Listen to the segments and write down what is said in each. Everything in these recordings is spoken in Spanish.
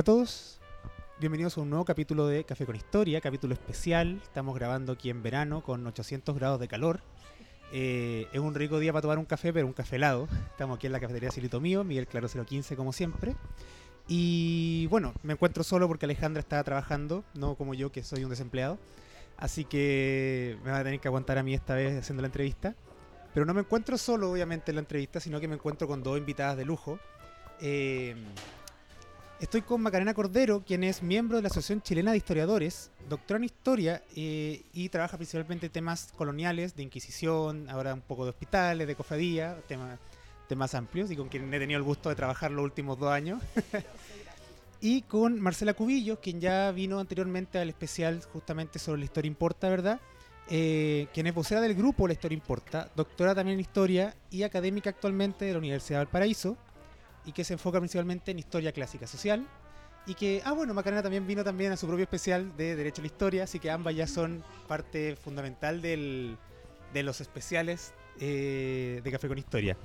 Hola a todos, bienvenidos a un nuevo capítulo de Café con Historia, capítulo especial. Estamos grabando aquí en verano con 800 grados de calor. Eh, es un rico día para tomar un café, pero un café helado. Estamos aquí en la cafetería Silito Mío, Miguel Claro 015 como siempre. Y bueno, me encuentro solo porque Alejandra está trabajando, no como yo que soy un desempleado. Así que me va a tener que aguantar a mí esta vez haciendo la entrevista. Pero no me encuentro solo, obviamente, en la entrevista, sino que me encuentro con dos invitadas de lujo. Eh, Estoy con Macarena Cordero, quien es miembro de la Asociación Chilena de Historiadores, doctora en Historia eh, y trabaja principalmente temas coloniales, de Inquisición, ahora un poco de hospitales, de cofradía, tema- temas amplios y con quien he tenido el gusto de trabajar los últimos dos años. y con Marcela Cubillos, quien ya vino anteriormente al especial justamente sobre la historia importa, ¿verdad? Eh, quien es vocera del grupo La Historia Importa, doctora también en Historia y académica actualmente de la Universidad del Paraíso y que se enfoca principalmente en historia clásica social. Y que, ah, bueno, Macarena también vino también a su propio especial de Derecho a la Historia, así que ambas ya son parte fundamental del- de los especiales eh, de Café con Historia.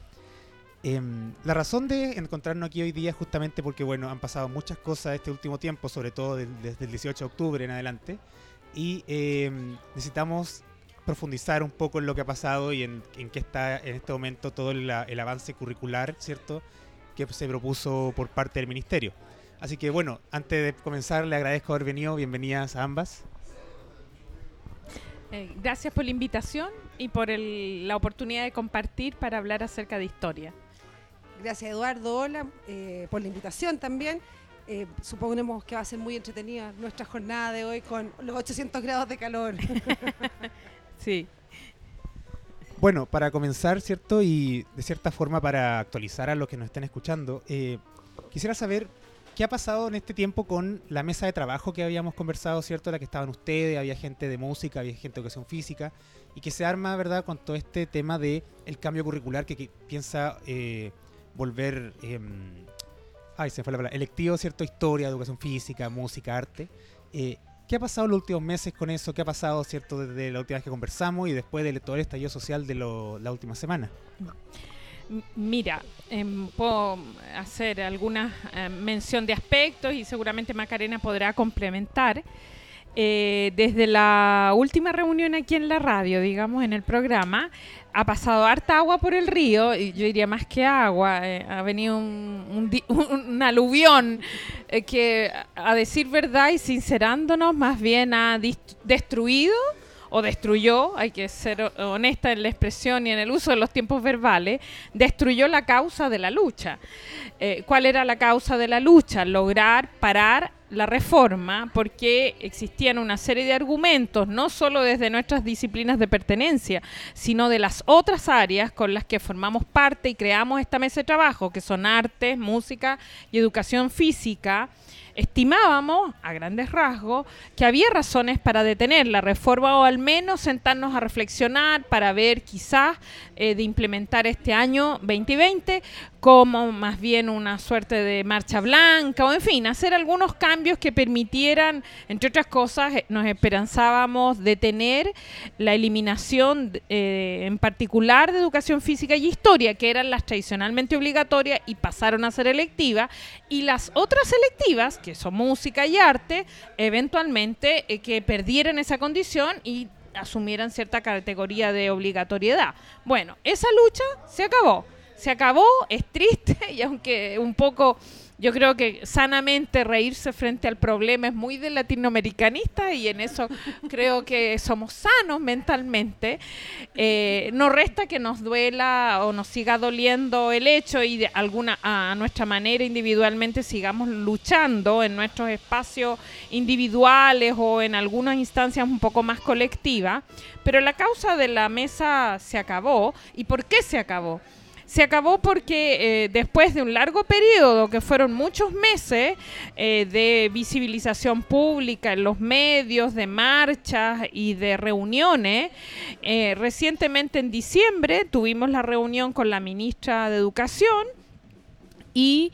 Em, la razón de encontrarnos aquí hoy día es justamente porque, bueno, han pasado muchas cosas este último tiempo, sobre todo del- desde el 18 de octubre en adelante, y em, necesitamos profundizar un poco en lo que ha pasado y en, en qué está en este momento todo el, el avance curricular, ¿cierto? Que se propuso por parte del ministerio. Así que bueno, antes de comenzar le agradezco haber venido, bienvenidas a ambas. Eh, gracias por la invitación y por el- la oportunidad de compartir para hablar acerca de historia. Gracias Eduardo, hola, eh, por la invitación también. Eh, suponemos que va a ser muy entretenida nuestra jornada de hoy con los 800 grados de calor. Sí. Bueno, para comenzar, ¿cierto? Y de cierta forma para actualizar a los que nos estén escuchando, eh, quisiera saber qué ha pasado en este tiempo con la mesa de trabajo que habíamos conversado, ¿cierto? La que estaban ustedes, había gente de música, había gente de educación física, y que se arma, ¿verdad?, con todo este tema de el cambio curricular que, piensa eh, volver, em, ay, se me fue la palabra, electivo, ¿cierto? Historia, educación física, música, arte. Eh, ¿Qué ha pasado los últimos meses con eso? ¿Qué ha pasado, cierto, desde la última vez que conversamos y después de todo el estallido social de lo- la última semana? Mira, em, puedo hacer alguna eh, mención de aspectos y seguramente Macarena podrá complementar. Eh, desde la última reunión aquí en la radio, digamos, en el programa, ha pasado harta agua por el río, y yo diría más que agua, eh, ha venido un, un un aluvión eh, que, a decir verdad y sincerándonos, más bien ha destruido o destruyó, hay que ser ho- honesta en la expresión y en el uso de los tiempos verbales, destruyó la causa de la lucha. Eh, ¿Cuál era la causa de la lucha? Lograr parar la reforma porque existían una serie de argumentos, no solo desde nuestras disciplinas de pertenencia, sino de las otras áreas con las que formamos parte y creamos esta mesa de trabajo, que son artes, música y educación física estimábamos, a grandes rasgos, que había razones para detener la reforma o al menos sentarnos a reflexionar para ver quizás eh, de implementar este año 2020 como más bien una suerte de marcha blanca o en fin, hacer algunos cambios que permitieran, entre otras cosas, eh, nos esperanzábamos detener la eliminación eh, en particular de educación física y historia, que eran las tradicionalmente obligatorias y pasaron a ser electivas, y las otras selectivas, que son música y arte, eventualmente eh, que perdieran esa condición y asumieran cierta categoría de obligatoriedad. Bueno, esa lucha se acabó. Se acabó, es triste y aunque un poco yo creo que sanamente reírse frente al problema es muy de latinoamericanista y en eso creo que somos sanos mentalmente. Eh, no resta que nos duela o nos siga doliendo el hecho y de alguna a nuestra manera individualmente sigamos luchando en nuestros espacios individuales o en algunas instancias un poco más colectivas, pero la causa de la mesa se acabó. ¿Y por qué se acabó? Se acabó porque eh, después de un largo periodo, que fueron muchos meses eh, de visibilización pública en los medios, de marchas y de reuniones, eh, recientemente en diciembre tuvimos la reunión con la ministra de Educación y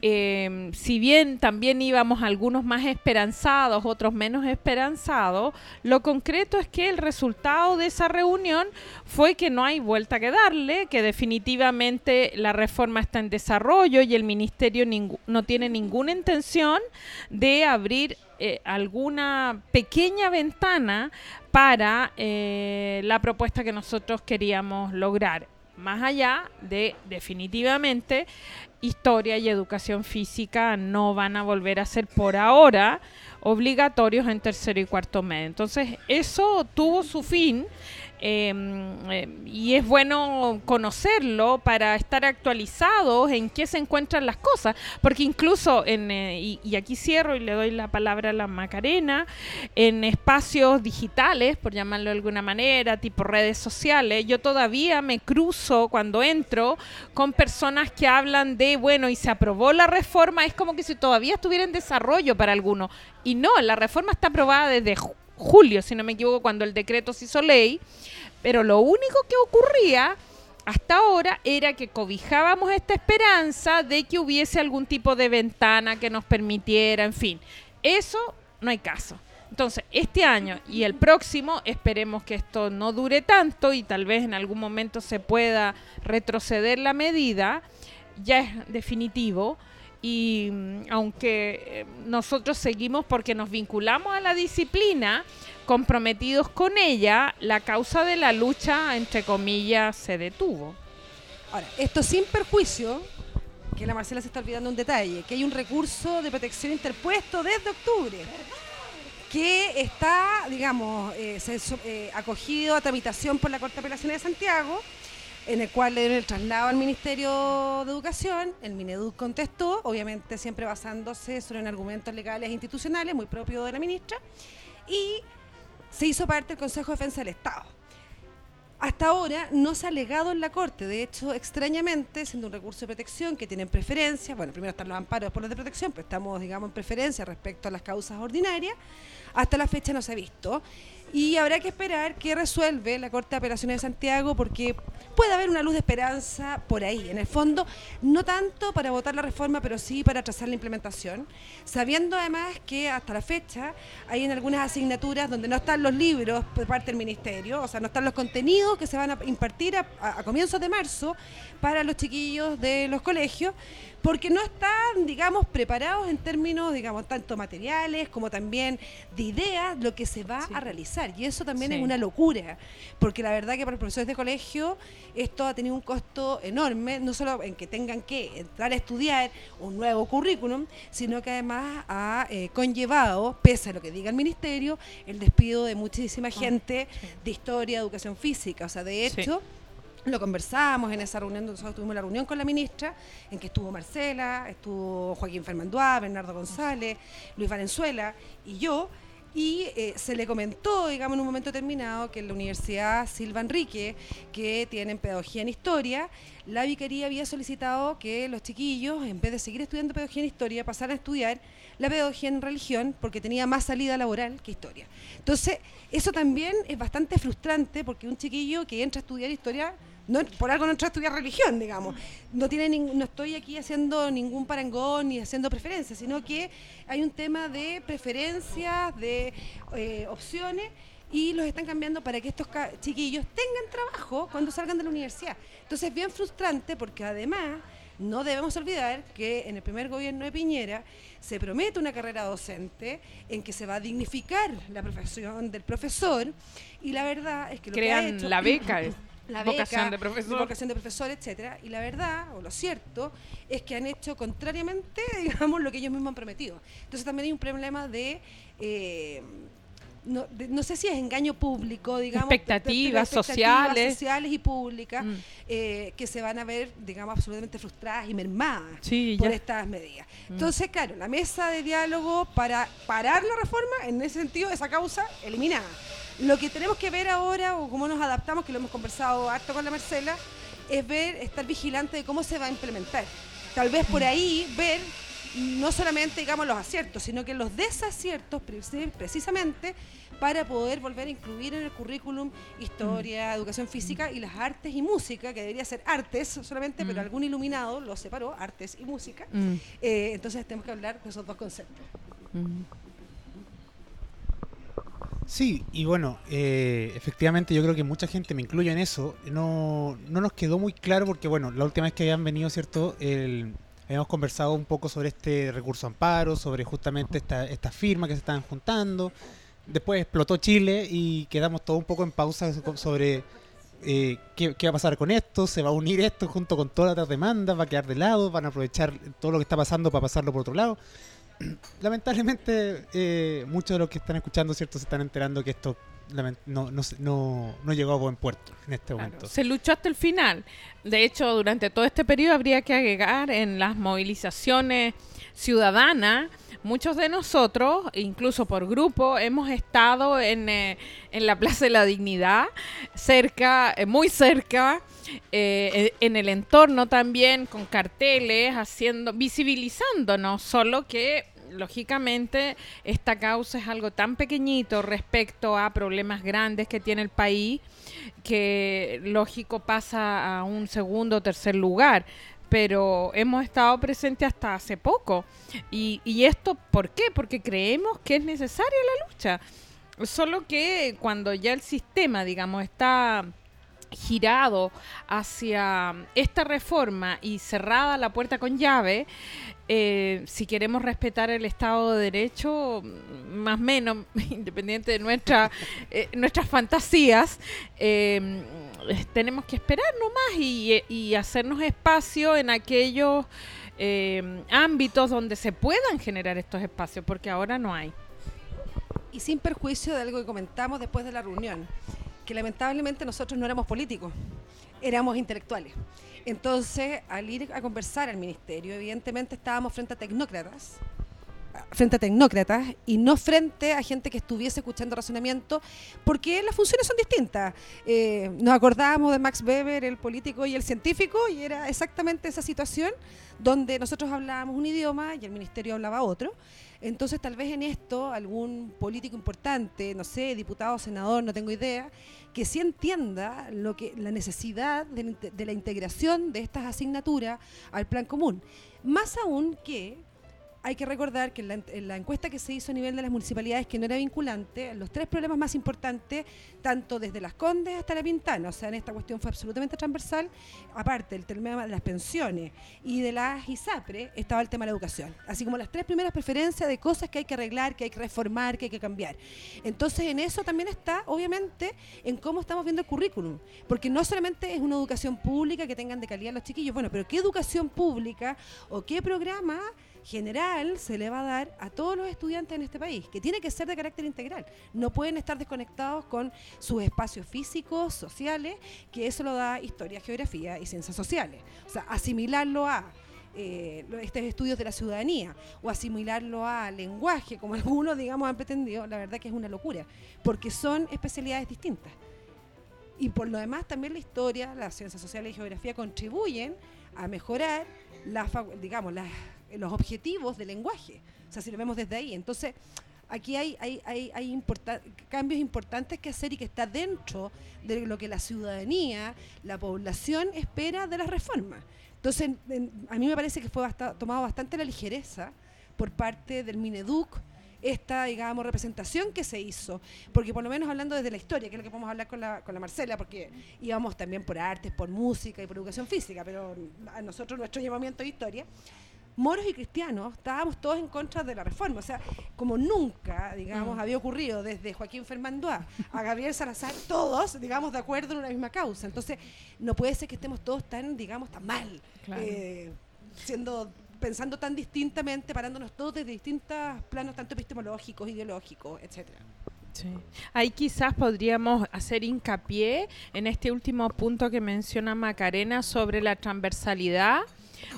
eh, si bien también íbamos algunos más esperanzados, otros menos esperanzados, lo concreto es que el resultado de esa reunión fue que no hay vuelta que darle, que definitivamente la reforma está en desarrollo y el ministerio no tiene ninguna intención de abrir eh, alguna pequeña ventana para eh, la propuesta que nosotros queríamos lograr. Más allá de definitivamente historia y educación física no van a volver a ser por ahora obligatorios en tercero y cuarto mes. Entonces, eso tuvo su fin Em, em, y es bueno conocerlo para estar actualizados en qué se encuentran las cosas, porque incluso en, eh, y, aquí cierro y le doy la palabra a la Macarena, en espacios digitales, por llamarlo de alguna manera, tipo redes sociales, yo todavía me cruzo cuando entro con personas que hablan de, bueno, y se aprobó la reforma, es como que si todavía estuviera en desarrollo para algunos. Y no, la reforma está aprobada desde julio, si no me equivoco, cuando el decreto se hizo ley. Pero lo único que ocurría hasta ahora era que cobijábamos esta esperanza de que hubiese algún tipo de ventana que nos permitiera, en fin. Eso no hay caso. Entonces, este año y el próximo esperemos que esto no dure tanto y tal vez en algún momento se pueda retroceder la medida. Ya es definitivo y aunque eh, nosotros seguimos porque nos vinculamos a la disciplina, comprometidos con ella, la causa de la lucha, entre comillas, se detuvo. Ahora, esto sin perjuicio, que la Marcela se está olvidando un detalle, que hay un recurso de protección interpuesto desde octubre, que está, digamos, eh, eh, acogido a tramitación por la Corte de de Santiago en el cual le dieron el traslado al Ministerio de Educación, el Mineduc contestó, obviamente siempre basándose sobre argumentos legales e institucionales, muy propio de la ministra, y se hizo parte del Consejo de Defensa del Estado. Hasta ahora no se ha alegado en la Corte, de hecho, extrañamente, siendo un recurso de protección que tienen preferencia, bueno, primero están los amparos, después los de protección, pero estamos, digamos, en preferencia respecto a las causas ordinarias, hasta la fecha no se ha visto y habrá que esperar qué resuelve la Corte de Apelaciones de Santiago porque puede haber una luz de esperanza por ahí. En el fondo, no tanto para votar la reforma, pero sí para trazar la implementación, sabiendo además que hasta la fecha hay en algunas asignaturas donde no están los libros por parte del Ministerio, o sea, no están los contenidos que se van a impartir a, comienzos de marzo para los chiquillos de los colegios, porque no están, digamos, preparados en términos, digamos, tanto materiales como también de ideas, lo que se va a realizar. Y eso también es una locura, porque la verdad que para los profesores de colegio esto ha tenido un costo enorme, no solo en que tengan que entrar a estudiar un nuevo currículum, sino que además ha eh, conllevado, pese a lo que diga el ministerio, el despido de muchísima ah, gente de historia, educación física. O sea, de hecho lo conversamos en esa reunión, nosotros tuvimos la reunión con la ministra, en que estuvo Marcela, estuvo Joaquín Fermanduá, Bernardo González, Luis Valenzuela y yo, y eh, se le comentó, digamos, en un momento determinado, que en la Universidad Silva Enrique, que tienen pedagogía en historia, la vicaría había solicitado que los chiquillos, en vez de seguir estudiando pedagogía en historia, pasaran a estudiar la pedagogía en religión, porque tenía más salida laboral que historia. Entonces, eso también es bastante frustrante, porque un chiquillo que entra a estudiar historia no, por algo no entró a estudiar religión, digamos. No, tiene no estoy aquí haciendo ningún parangón ni haciendo preferencias, sino que hay un tema de preferencias, de eh, opciones y los están cambiando para que estos chiquillos tengan trabajo cuando salgan de la universidad. Entonces es bien frustrante porque además no debemos olvidar que en el primer gobierno de Piñera se promete una carrera docente en que se va a dignificar la profesión del profesor y la verdad es que lo Crean que ha hecho, la beca. La vocación de profesor. vocación de profesor, etcétera. Y la verdad, o lo cierto, es que han hecho contrariamente, digamos, lo que ellos mismos han prometido. Entonces también hay un problema de eh, no, no, sé si es engaño público, digamos. Expectativas, sociales. sociales y públicas mm. eh, que se van a ver, digamos, absolutamente frustradas y mermadas por estas medidas. Mm. Entonces, claro, la mesa de diálogo para parar la reforma, en ese sentido, esa causa eliminada. Lo que tenemos que ver ahora, o cómo nos adaptamos, que lo hemos conversado harto con la Marcela, es ver, estar vigilante de cómo se va a implementar. Tal vez por ahí ver no solamente digamos los aciertos, sino que los desaciertos precisamente para poder volver a incluir en el currículum historia, educación física y las artes y música, que debería ser artes solamente, pero algún iluminado lo separó, artes y música. Eh, entonces tenemos que hablar de esos dos conceptos. Sí, y bueno, eh, efectivamente yo creo que mucha gente, me incluye en eso, no, no nos quedó muy claro porque, bueno, la última vez que habían venido, ¿cierto? El, habíamos conversado un poco sobre este recurso amparo, sobre justamente esta, esta firma que se estaban juntando. Después explotó Chile y quedamos todo un poco en pausa sobre eh, ¿qué, va a pasar con esto, se va a unir esto junto con todas las demandas, va a quedar de lado, van a aprovechar todo lo que está pasando para pasarlo por otro lado lamentablemente eh, muchos de los que están escuchando, ¿cierto? Se están enterando que esto no, no, llegó a buen puerto en este momento. Se luchó hasta el final. De hecho, durante todo este periodo habría que agregar en las movilizaciones ciudadanas, muchos de nosotros, incluso por grupo, hemos estado en, eh, la Plaza de la Dignidad, cerca, eh, muy cerca, en el entorno también, con carteles, haciendo, visibilizándonos, solo que lógicamente esta causa es algo tan pequeñito respecto a problemas grandes que tiene el país que lógico pasa a un segundo o tercer lugar pero hemos estado presentes hasta hace poco. Y, y, esto, ¿por qué? Porque creemos que es necesaria la lucha. Solo que cuando ya el sistema, digamos, está girado hacia esta reforma y cerrada la puerta con llave, eh, si queremos respetar el Estado de Derecho, más o menos, independiente de nuestra, eh, nuestras fantasías, eh, tenemos que esperar nomás y, y hacernos espacio en aquellos ámbitos donde se puedan generar estos espacios, porque ahora no hay. Y sin perjuicio de algo que comentamos después de la reunión que lamentablemente nosotros no éramos políticos, éramos intelectuales. Entonces, al ir a conversar al ministerio, evidentemente estábamos frente a tecnócratas, frente a tecnócratas y no frente a gente que estuviese escuchando razonamiento, porque las funciones son distintas. Eh, nos acordábamos de Max Weber, el político y el científico, y era exactamente esa situación donde nosotros hablábamos un idioma y el ministerio hablaba otro. Entonces, tal vez en esto algún político importante, no sé, diputado, senador, no tengo idea, que sí entienda lo que la necesidad de, de la integración de estas asignaturas al plan común. Más aún que hay que recordar que en la, encuesta que se hizo a nivel de las municipalidades, que no era vinculante, los tres problemas más importantes, tanto desde las Condes hasta la Pintana, o sea, en esta cuestión fue absolutamente transversal, aparte del tema de las pensiones y de las ISAPRE, estaba el tema de la educación. Así como las tres primeras preferencias de cosas que hay que arreglar, que hay que reformar, que hay que cambiar. Entonces, en eso también está, obviamente, en cómo estamos viendo el currículum, porque no solamente es una educación pública que tengan de calidad los chiquillos, bueno, pero ¿qué educación pública o qué programa general se le va a dar a todos los estudiantes en este país, que tiene que ser de carácter integral. No pueden estar desconectados con sus espacios físicos, sociales, que eso lo da historia, geografía y ciencias sociales. O sea, asimilarlo a eh, estos estudios de la ciudadanía o asimilarlo a lenguaje, como algunos, digamos, han pretendido, la verdad que es una locura, porque son especialidades distintas. Y por lo demás, también la historia, las ciencias sociales y geografía contribuyen a mejorar las, digamos, las los objetivos del lenguaje. O sea, si lo vemos desde ahí. Entonces, aquí hay, hay, hay, cambios importantes que hacer y que está dentro de lo que la ciudadanía, la población espera de las reformas. Entonces, a mí me parece que fue tomado bastante la ligereza por parte del Mineduc esta, digamos, representación que se hizo, porque por lo menos hablando desde la historia, que es lo que podemos hablar con la, con la Marcela, porque íbamos también por artes, por música y por educación física, pero a nosotros nuestro llamamiento de historia, moros y cristianos estábamos todos en contra de la reforma. O sea, como nunca, digamos, mm. había ocurrido desde Joaquín Fermandoa a Gabriel Salazar, todos, digamos, de acuerdo en una misma causa. Entonces, no puede ser que estemos todos tan, digamos, tan mal, eh, siendo pensando tan distintamente, parándonos todos desde distintos planos, tanto epistemológicos, ideológicos, etcétera. Sí. Ahí quizás podríamos hacer hincapié en este último punto que menciona Macarena sobre la transversalidad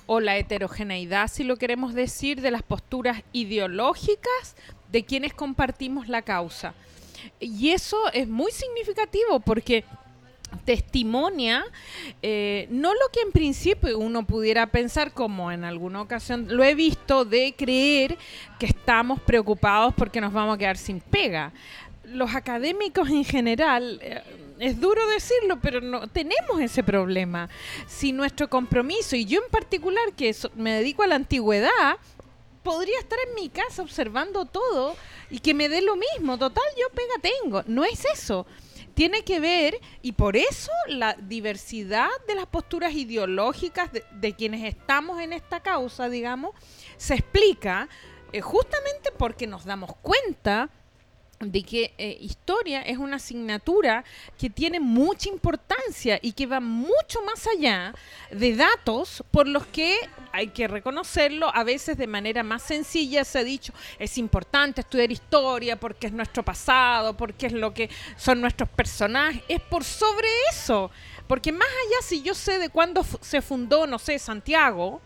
o la heterogeneidad, si lo queremos decir, de las posturas ideológicas de quienes compartimos la causa. Y eso es muy significativo porque testimonia eh, no lo que en principio uno pudiera pensar como en alguna ocasión lo he visto de creer que estamos preocupados porque nos vamos a quedar sin pega. Los académicos en general, eh, es duro decirlo, pero no tenemos ese problema. Si nuestro compromiso, y yo en particular que me dedico a la antigüedad, podría estar en mi casa observando todo y que me dé lo mismo. Total, yo pega tengo. No es eso. Tiene que ver, y por eso la diversidad de las posturas ideológicas de, de quienes estamos en esta causa, digamos, se explica eh, justamente porque nos damos cuenta de que eh, historia es una asignatura que tiene mucha importancia y que va mucho más allá de datos por los que hay que reconocerlo, a veces de manera más sencilla se ha dicho, es importante estudiar historia porque es nuestro pasado, porque es lo que son nuestros personajes, es por sobre eso, porque más allá si yo sé de cuándo se fundó, no sé, Santiago,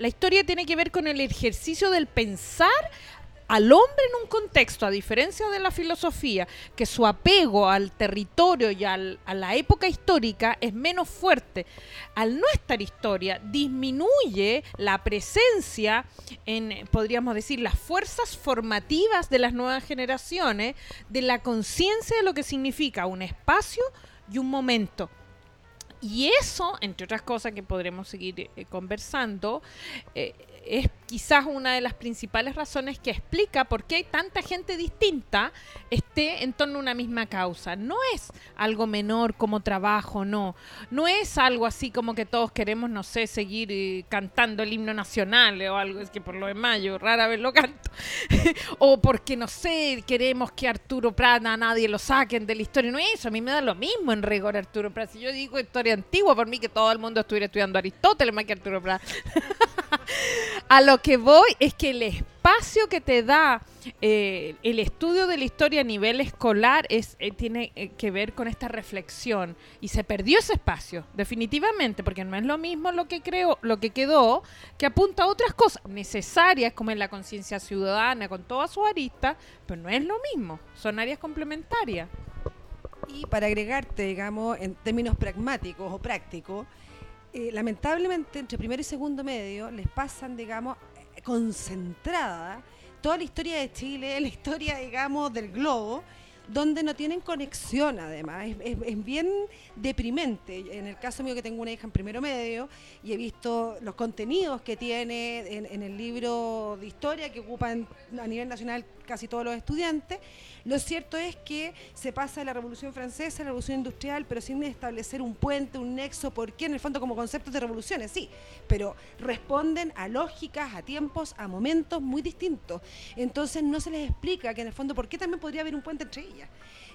la historia tiene que ver con el ejercicio del pensar al hombre en un contexto, a diferencia de la filosofía, que su apego al territorio y al- a la época histórica es menos fuerte. Al no estar historia, disminuye la presencia en, podríamos decir, las fuerzas formativas de las nuevas generaciones, de la conciencia de lo que significa un espacio y un momento. Y eso, entre otras cosas que podremos seguir eh, conversando, eh, es quizás una de las principales razones que explica por qué hay tanta gente distinta esté en torno a una misma causa. No es algo menor como trabajo, no. No es algo así como que todos queremos, no sé, seguir eh, cantando el himno nacional o algo, es que por lo demás yo rara vez lo canto. o porque, no sé, queremos que Arturo Prat a nadie lo saquen de la historia. No es eso, a mí me da lo mismo en rigor Arturo Prat. Si yo digo historia antigua, por mí que todo el mundo estuviera estudiando Aristóteles más que Arturo Prat. A lo que voy es que el espacio que te da eh, el estudio de la historia a nivel escolar es, eh, tiene eh, que ver con esta reflexión. Y se perdió ese espacio, definitivamente, porque no es lo mismo lo que creo, lo que quedó, que apunta a otras cosas necesarias, como en la conciencia ciudadana, con todas sus aristas, pero no es lo mismo, son áreas complementarias. Y para agregarte, digamos, en términos pragmáticos o prácticos, eh, lamentablemente entre primero y segundo medio les pasan, digamos, eh, concentrada toda la historia de Chile, la historia, digamos, del globo, donde no tienen conexión además. Es, es- bien deprimente. En el caso mío que tengo una hija en primero medio y he visto los contenidos que tiene en, en el libro de historia que ocupan a nivel nacional casi todos los estudiantes, lo cierto es que se pasa de la Revolución Francesa a la Revolución Industrial, pero sin establecer un puente, un nexo, porque en el fondo como conceptos de revoluciones, sí, pero responden a lógicas, a tiempos, a momentos muy distintos. Entonces no se les explica que en el fondo por qué también podría haber un puente entre ellas.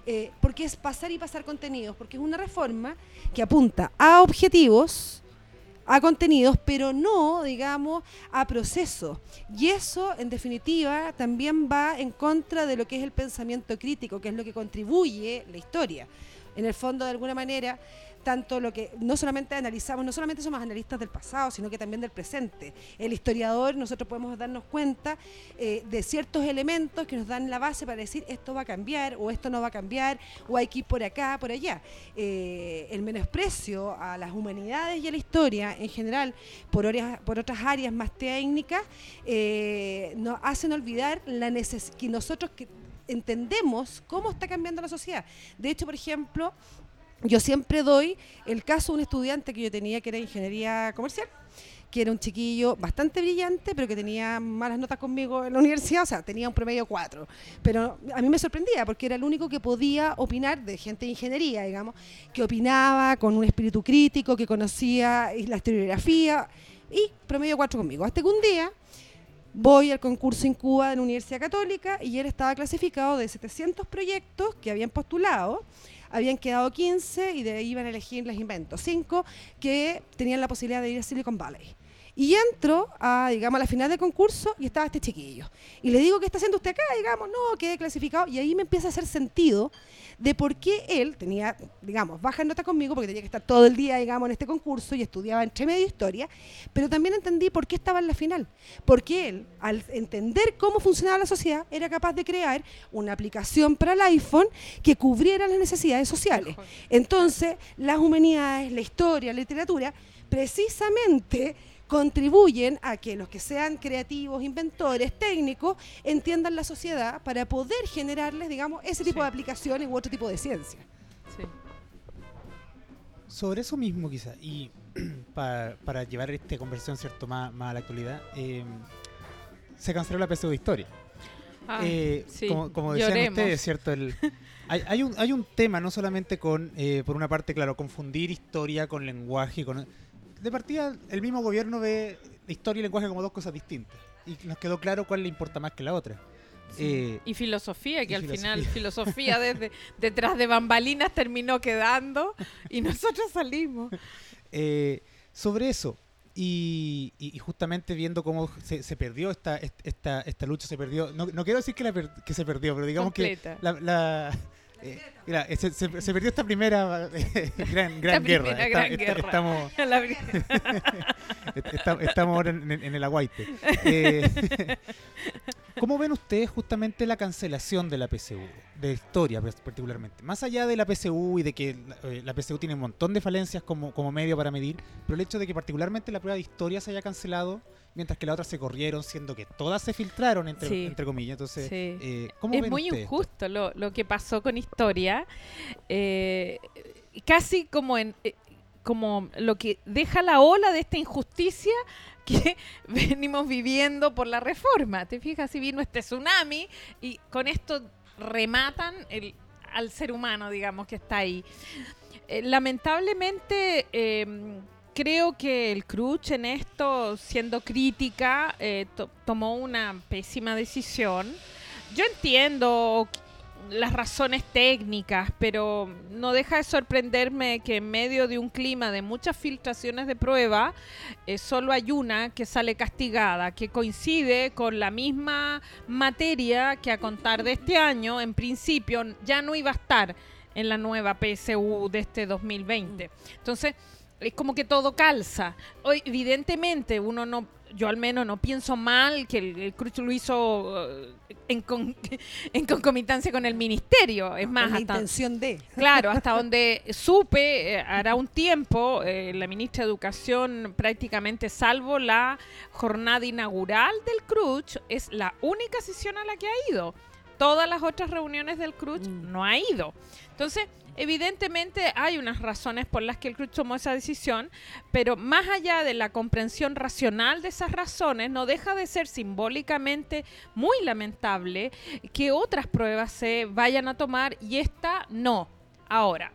Eh, porque es pasar y pasar contenidos, porque es una reforma que apunta a objetivos, a contenidos, pero no, digamos, a procesos. Y eso, en definitiva, también va en contra de lo que es el pensamiento crítico, que es lo que contribuye la historia. En el fondo, de alguna manera, tanto lo que no solamente analizamos, no solamente somos analistas del pasado, sino que también del presente. El historiador, nosotros podemos darnos cuenta eh, de ciertos elementos que nos dan la base para decir esto va a cambiar o esto no va a cambiar o hay que ir por acá, por allá. Eh, el menosprecio a las humanidades y a la historia en general por, áreas- por otras áreas más técnicas eh, nos hacen olvidar la neces que nosotros que entendemos cómo está cambiando la sociedad. De hecho, por ejemplo, yo siempre doy el caso de un estudiante que yo tenía que era ingeniería comercial, que era un chiquillo bastante brillante, pero que tenía malas notas conmigo en la universidad, o sea, tenía un promedio 4. Pero a mí me sorprendía porque era el único que podía opinar de gente de ingeniería, digamos, que opinaba con un espíritu crítico, que conocía la historiografía y promedio 4 conmigo. Hasta que un día voy al concurso en Cuba de la Universidad Católica y él estaba clasificado de 700 proyectos que habían postulado habían quedado 15 y de iban a elegir, les invento, 5 que tenían la posibilidad de ir a Silicon Valley. Y entro a, digamos, a la final del concurso y estaba este chiquillo. Y le digo, ¿qué está haciendo usted acá? Digamos, no, quedé clasificado. Y ahí me empieza a hacer sentido de por qué él tenía, digamos, baja nota conmigo porque tenía que estar todo el día, digamos, en este concurso y estudiaba entre medio historia, pero también entendí por qué estaba en la final. Porque él, al entender cómo funcionaba la sociedad, era capaz de crear una aplicación para el iPhone que cubriera las necesidades sociales. Entonces, las humanidades, la historia, la literatura, precisamente contribuyen a que los que sean creativos, inventores, técnicos, entiendan la sociedad para poder generarles, digamos, ese tipo Sí. de aplicaciones u otro tipo de ciencia. Sí. Sobre eso mismo, quizá, y pa- para llevar esta conversación cierto más, más a la actualidad, eh, se canceló la PSU de historia. Ah, Eh, sí, como, como decían lloremos. ustedes, ¿cierto? El- hay, hay un, hay un tema, no solamente con, eh, por una parte, claro, confundir historia con lenguaje. Con, de partida, el mismo gobierno ve historia y lenguaje como dos cosas distintas. Y nos quedó claro cuál le importa más que la otra. Eh, Y filosofía, que y al final filosofía. desde detrás de bambalinas terminó quedando y nosotros salimos. eh, sobre eso, y, y- y justamente viendo cómo se, se perdió esta, est- esta, esta lucha, se perdió, no, no quiero decir que, la per- que se perdió, pero digamos Completa. que la, la- eh, mira, se, se- se perdió esta primera eh, gran, gran guerra. primera Está- gran está- guerra. Estamos, está- estamos ahora en, el aguaite. Eh, ¿Cómo ven ustedes justamente la cancelación de la PSU, de historia particularmente? Más allá de la PSU y de que la, la PSU tiene un montón de falencias como, como medio para medir, pero el hecho de que particularmente la prueba de historia se haya cancelado, mientras que las otras se corrieron, siendo que todas se filtraron, entre, Sí. entre comillas. Entonces, Sí. eh, ¿cómo es ven muy injusto lo, lo que pasó con historia. eh, casi como en eh, como lo que deja la ola de esta injusticia que venimos viviendo por la reforma. Te fijas, si vino este tsunami y con esto rematan el, al ser humano, digamos, que está ahí. Eh, lamentablemente, eh, creo que el Cruch en esto, siendo crítica, eh, to- tomó una pésima decisión. Yo entiendo las razones técnicas, pero no deja de sorprenderme que en medio de un clima de muchas filtraciones de prueba, eh, solo hay una que sale castigada, que coincide con la misma materia que a contar de este año, en principio ya no iba a estar en la nueva PSU de este 2020. Entonces, es como que todo calza. Hoy, evidentemente, uno no, yo al menos no pienso mal que el, el Cruz lo hizo eh, en, con- en concomitancia con el ministerio. Es más, Con la hasta, intención de. Claro, hasta donde supe, eh, hará un tiempo, eh, la ministra de Educación prácticamente, salvo la jornada inaugural del CRUCH, es la única sesión a la que ha ido. Todas las otras reuniones del CRUCH Mm. no ha ido. Entonces, evidentemente hay unas razones por las que el CRUCH tomó esa decisión, pero más allá de la comprensión racional de esas razones, no deja de ser simbólicamente muy lamentable que otras pruebas se vayan a tomar y esta no. Ahora,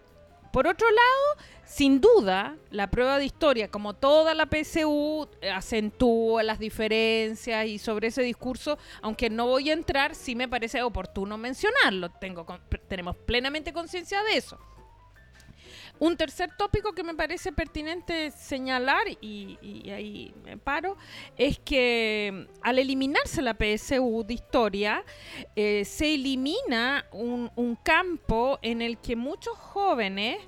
por otro lado, sin duda, la prueba de historia, como toda la PSU, eh, acentúa las diferencias y sobre ese discurso, aunque no voy a entrar, sí me parece oportuno mencionarlo. Tengo, tenemos plenamente conciencia de eso. Un tercer tópico que me parece pertinente señalar, y, ahí me paro, es que mm, al eliminarse la PSU de historia, eh, se elimina un campo en el que muchos jóvenes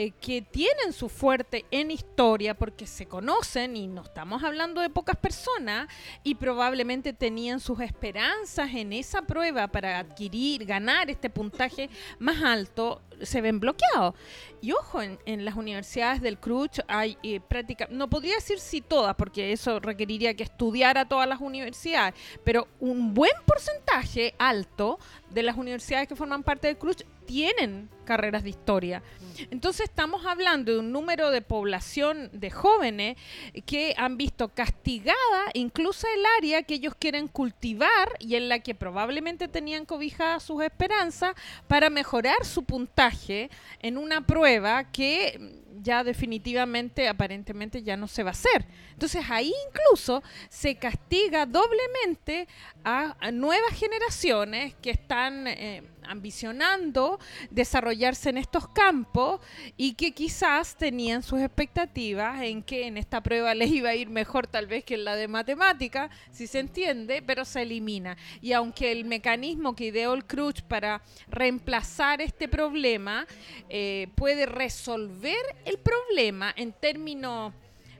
eh, que tienen su fuerte en historia porque se conocen, y no estamos hablando de pocas personas, y probablemente tenían sus esperanzas en esa prueba para adquirir, ganar este puntaje más alto, se ven bloqueados. Y ojo, en, las universidades del CRUCH hay eh, práctica, no podría decir si todas, porque eso requeriría que estudiara todas las universidades, pero un buen porcentaje alto de las universidades que forman parte del CRUCH tienen carreras de historia. Entonces estamos hablando de un número de población de jóvenes que han visto castigada incluso el área que ellos quieren cultivar y en la que probablemente tenían cobijadas sus esperanzas para mejorar su puntaje en una prueba que ya definitivamente, aparentemente ya no se va a hacer. Entonces ahí incluso se castiga doblemente a, nuevas generaciones que están eh, ambicionando desarrollarse en estos campos y que quizás tenían sus expectativas en que en esta prueba les iba a ir mejor tal vez que en la de matemática, si se entiende, pero se elimina. Y aunque el mecanismo que ideó el Crutch para reemplazar este problema eh, puede resolver el problema en términos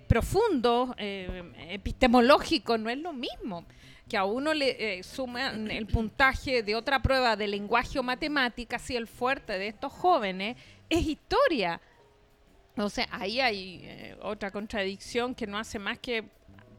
profundos, eh, epistemológicos, no es lo mismo que a uno le eh, suman el puntaje de otra prueba de lenguaje o matemática, si el fuerte de estos jóvenes es historia. O sea, ahí hay eh, otra contradicción que no hace más que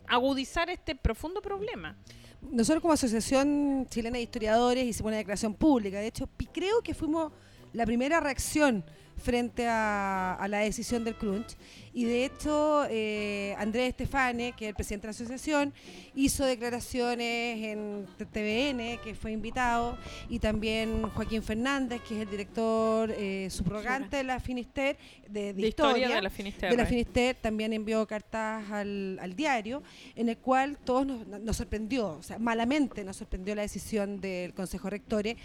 agudizar este profundo problema. Nosotros como Asociación Chilena de Historiadores hicimos una declaración pública. De hecho, creo que fuimos la primera reacción frente a, a la decisión del Crunch. Y de hecho, eh, Andrés Estefane, que es el presidente de la asociación, hizo declaraciones en TVN, que fue invitado, y también Joaquín Fernández, que es el director eh, subrogante de la Finister, de, de De historia, historia de la Finisterre. de la Finister también envió cartas al, al diario, en el cual todos nos, nos sorprendió, o sea, malamente nos sorprendió la decisión del Consejo Rectore,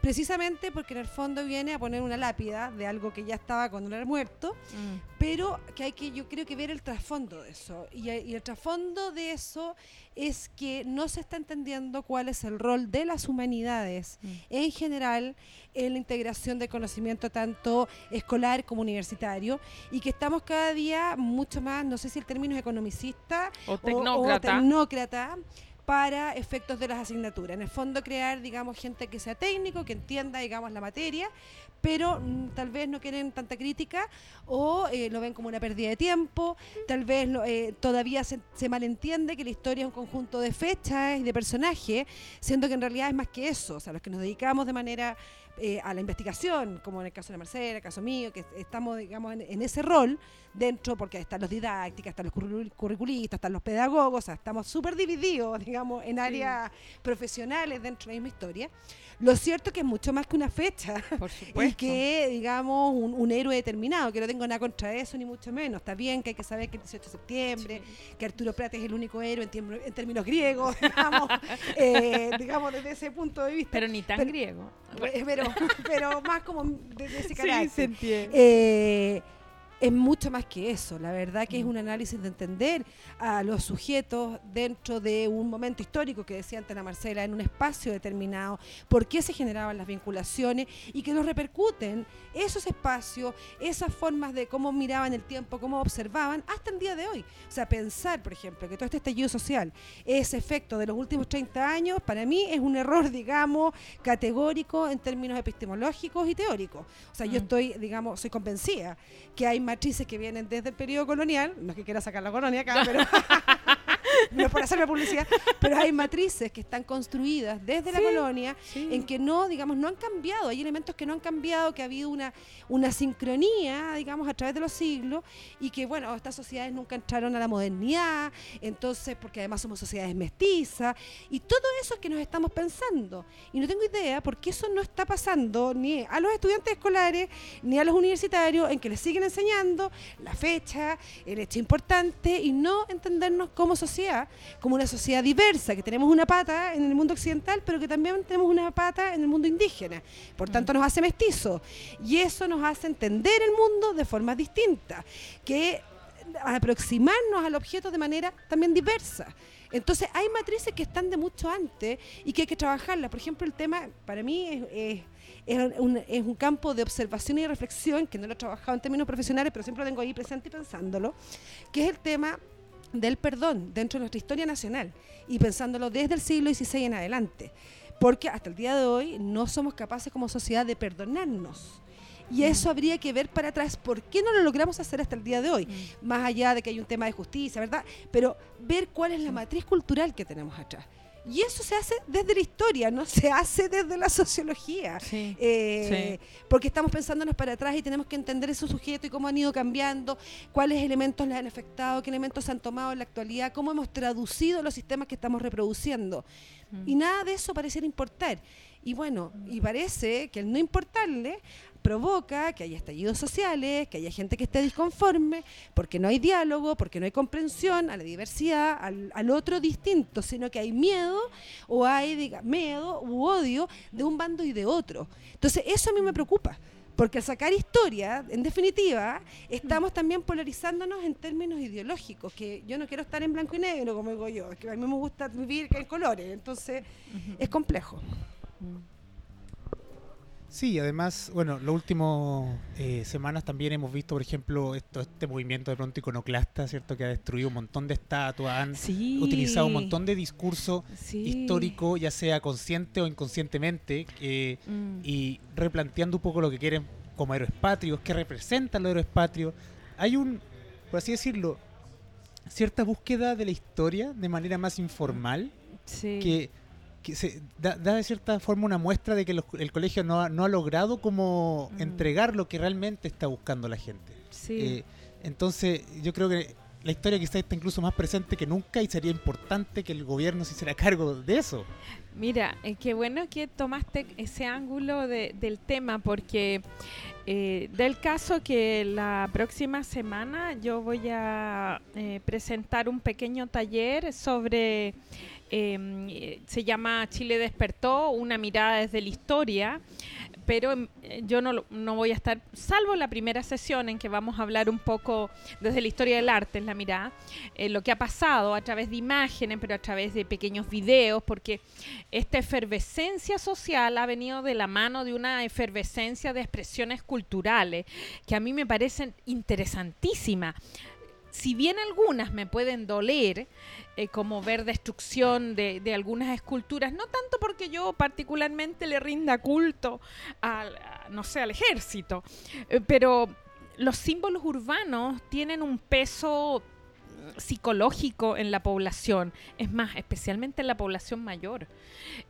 precisamente porque en el fondo viene a poner una lápida de algo que ya estaba cuando era muerto, Mm. pero que hay que, yo creo que ver el trasfondo de eso. Y, y el trasfondo de eso es que no se está entendiendo cuál es el rol de las humanidades Mm. en general en la integración del conocimiento tanto escolar como universitario y que estamos cada día mucho más, no sé si el término es economicista O o- tecnócrata. o tecnócrata para efectos de las asignaturas. En el fondo crear, digamos, gente que sea técnico, que entienda, digamos, la materia, pero mm, tal vez no quieren tanta crítica o eh, lo ven como una pérdida de tiempo, tal vez lo- eh, todavía se, se malentiende que la historia es un conjunto de fechas y de personajes, siendo que en realidad es más que eso, o sea, los que nos dedicamos de manera eh, a la investigación, como en el caso de Marcela, en el caso mío, que estamos, digamos, en, en ese rol dentro, porque están los didácticas, están los curricul- curriculistas, están los pedagogos, o sea, estamos súper divididos, digamos, en áreas profesionales dentro de la misma historia. Lo cierto es que es mucho más que una fecha Por y que, digamos, un, un héroe determinado, que no tengo nada contra eso, ni mucho menos. Está bien que hay que saber que el 18 de septiembre, que Arturo Prat es el único héroe en, tiempo- en términos griegos, digamos, eh, digamos, desde ese punto de vista. Pero ni tan Pero- griego. pero, pero más como desde ese Sí, carácter. se entiende. Eh, es mucho más que eso. La verdad que es un análisis de entender a los sujetos dentro de un momento histórico que decía antes Ana Marcela, en un espacio determinado, por qué se generaban las vinculaciones y que nos repercuten esos espacios, esas formas de cómo miraban el tiempo, cómo observaban hasta el día de hoy. O sea, pensar, por ejemplo, que todo este estallido social es efecto de los últimos 30 años, para mí es un error, digamos, categórico en términos epistemológicos y teóricos. O sea, yo Mm. estoy, digamos, soy convencida que hay matrices que vienen desde el periodo colonial, no es que quiera sacar la colonia acá, pero no es por hacerme publicidad, pero hay matrices que están construidas desde la colonia en que no, digamos, no han cambiado, hay elementos que no han cambiado, que ha habido una, una sincronía, digamos, a través de los siglos y que, bueno, estas sociedades nunca entraron a la modernidad, entonces, porque además somos sociedades mestizas y todo eso es que nos estamos pensando. Y no tengo idea por qué eso no está pasando ni a los estudiantes escolares ni a los universitarios en que les siguen enseñando la fecha, el hecho importante y no entendernos como sociedad, como una sociedad diversa, que tenemos una pata en el mundo occidental, pero que también tenemos una pata en el mundo indígena. Por tanto, nos hace mestizos. Y eso nos hace entender el mundo de formas distintas, que aproximarnos al objeto de manera también diversa. Entonces hay matrices que están de mucho antes y que hay que trabajarlas. Por ejemplo, el tema para mí es, es- es un, es un campo de observación y reflexión que no lo he trabajado en términos profesionales, pero siempre lo tengo ahí presente y pensándolo, que es el tema del perdón dentro de nuestra historia nacional y pensándolo desde el siglo XVI en adelante. Porque hasta el día de hoy no somos capaces como sociedad de perdonarnos. Y eso habría que ver para atrás. ¿Por qué no lo logramos hacer hasta el día de hoy? Más allá de que hay un tema de justicia, ¿verdad? Pero ver cuál es la matriz cultural que tenemos atrás. Y eso se hace desde la historia, no se hace desde la sociología. Sí. Eh, Porque estamos pensándonos para atrás y tenemos que entender esos sujetos y cómo han ido cambiando, cuáles elementos les han afectado, qué elementos se han tomado en la actualidad, cómo hemos traducido los sistemas que estamos reproduciendo. Y nada de eso pareciera importar. Y bueno, y parece que el no importarle provoca que haya estallidos sociales, que haya gente que esté disconforme, porque no hay diálogo, porque no hay comprensión a la diversidad, al, otro distinto, sino que hay miedo o hay diga, miedo u odio de un bando y de otro. Entonces, eso a mí me preocupa. Porque al sacar historia, en definitiva, estamos también polarizándonos en términos ideológicos, que yo no quiero estar en blanco y negro, como digo yo, es que a mí me gusta vivir en colores, entonces es complejo. Sí, además, bueno, las últimas eh, semanas también hemos visto, por ejemplo, esto, este movimiento de pronto iconoclasta, ¿cierto? Que ha destruido un montón de estatuas, han Sí. utilizado un montón de discurso Sí. histórico, ya sea consciente o inconscientemente, eh, Mm. y replanteando un poco lo que quieren como héroes patrios, qué representan los héroes patrios. Hay un, por así decirlo, cierta búsqueda de la historia de manera más informal Sí. que, que se da, da de cierta forma una muestra de que los- el colegio no ha, no ha logrado como Mm. entregar lo que realmente está buscando la gente. Sí. Eh, entonces yo creo que la historia quizás está incluso más presente que nunca y sería importante que el gobierno se hiciera cargo de eso. Mira, eh, qué bueno que tomaste ese ángulo de- del tema porque eh, del caso que la próxima semana yo voy a eh, presentar un pequeño taller sobre, eh, se llama Chile despertó, una mirada desde la historia, pero em, yo no, no voy a estar, salvo la primera sesión en que vamos a hablar un poco desde la historia del arte, en la mirada, eh, lo que ha pasado a través de imágenes, pero a través de pequeños videos, porque esta efervescencia social ha venido de la mano de una efervescencia de expresiones culturales que a mí me parecen interesantísimas. Si bien algunas me pueden doler, eh, como ver destrucción de, algunas esculturas, no tanto porque yo particularmente le rinda culto al, no sé, al ejército, eh, pero los símbolos urbanos tienen un peso mm, psicológico en la población, es más, especialmente en la población mayor.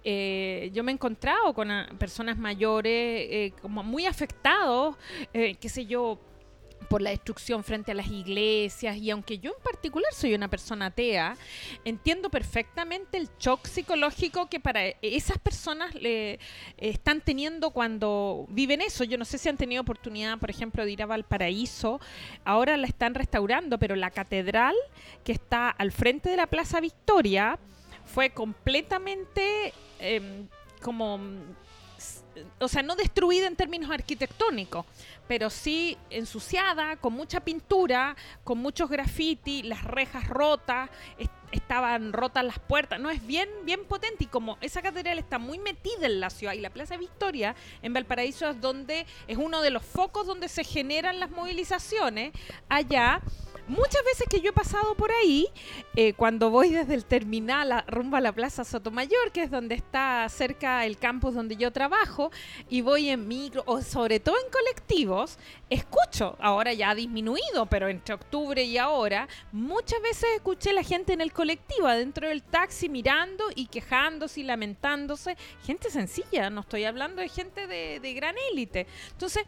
Eh, yo me he encontrado con personas mayores como muy afectados, qué sé yo, por la destrucción frente a las iglesias y aunque yo en particular soy una persona atea, entiendo perfectamente el shock psicológico que para esas personas le están teniendo cuando viven eso. Yo no sé si han tenido oportunidad, por ejemplo, de ir a Valparaíso. Ahora la están restaurando, pero la catedral que está al frente de la Plaza Victoria fue completamente em, como o sea, no destruida en términos arquitectónicos, pero sí ensuciada, con mucha pintura, con muchos graffiti, las rejas rotas, est- estaban rotas las puertas. No, es bien, bien potente y como esa catedral está muy metida en la ciudad y la Plaza Victoria en Valparaíso es donde es uno de los focos donde se generan las movilizaciones allá. Muchas veces que yo he pasado por ahí, eh, cuando voy desde el terminal a- rumbo a la Plaza Sotomayor, que es donde está cerca el campus donde yo trabajo, y voy en micro o sobre todo en colectivos, escucho, ahora ya ha disminuido, pero entre octubre y ahora, muchas veces escuché la gente en el colectivo, adentro del taxi, mirando y quejándose y lamentándose. Gente sencilla, no estoy hablando de gente de, de gran élite. Entonces,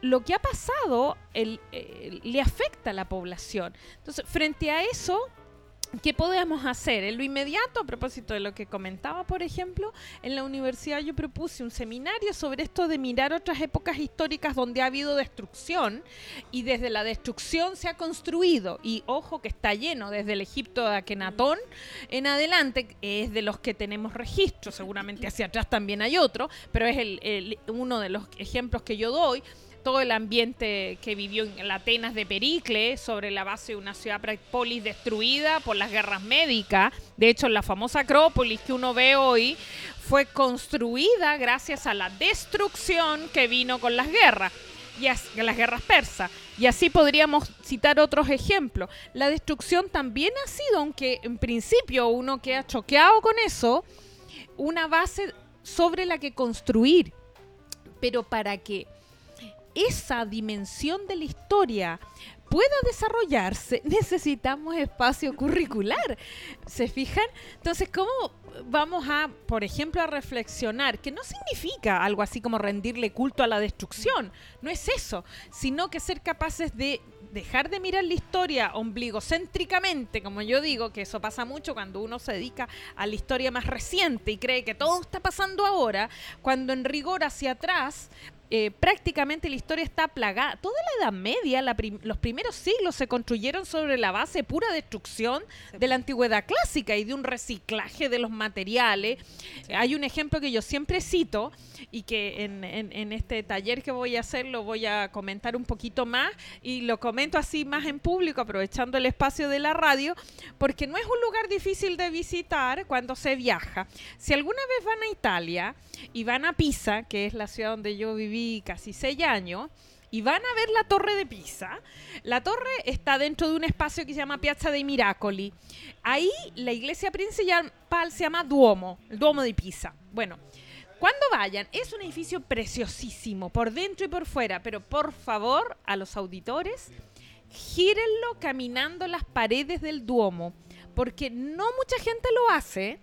lo que ha pasado el- le afecta a la población. Entonces, frente a eso, ¿qué podemos hacer? En lo inmediato, a propósito de lo que comentaba, por ejemplo, en la universidad yo propuse un seminario sobre esto de mirar otras épocas históricas donde ha habido destrucción y desde la destrucción se ha construido. Y ojo que está lleno, desde el Egipto de Akenatón en adelante, es de los que tenemos registro, seguramente hacia atrás también hay otro, pero es el- uno de los ejemplos que yo doy todo el ambiente que vivió en la Atenas de Pericles sobre la base de una ciudad polis destruida por las guerras médicas. De hecho, la famosa Acrópolis que uno ve hoy fue construida gracias a la destrucción que vino con las guerras. Y as- las guerras persas. Y así podríamos citar otros ejemplos. La destrucción también ha sido, aunque en principio uno queda choqueado con eso, una base sobre la que construir. Pero para que esa dimensión de la historia pueda desarrollarse, necesitamos espacio curricular. ¿Se fijan? Entonces, ¿cómo vamos a, por ejemplo, a reflexionar? Que no significa algo así como rendirle culto a la destrucción, no es eso, sino que ser capaces de dejar de mirar la historia ombligocéntricamente, como yo digo, que eso pasa mucho cuando uno se dedica a la historia más reciente y cree que todo está pasando ahora, cuando en rigor hacia atrás eh, prácticamente la historia está plagada. Toda la Edad Media, la prim- los primeros siglos se construyeron sobre la base pura destrucción de la antigüedad clásica y de un reciclaje de los materiales. Hay un ejemplo que yo siempre cito y que en, en- en este taller que voy a hacer lo voy a comentar un poquito más y lo comento así más en público, aprovechando el espacio de la radio, porque no es un lugar difícil de visitar cuando se viaja. Si alguna vez van a Italia y van a Pisa, que es la ciudad donde yo viví casi seis años, y van a ver la torre de Pisa. La torre está dentro de un espacio que se llama Piazza dei Miracoli. Ahí la iglesia principal se llama Duomo, el Duomo de Pisa. Bueno, cuando vayan, es un edificio preciosísimo, por dentro y por fuera, pero por favor, a los auditores, gírenlo caminando las paredes del Duomo, porque no mucha gente lo hace.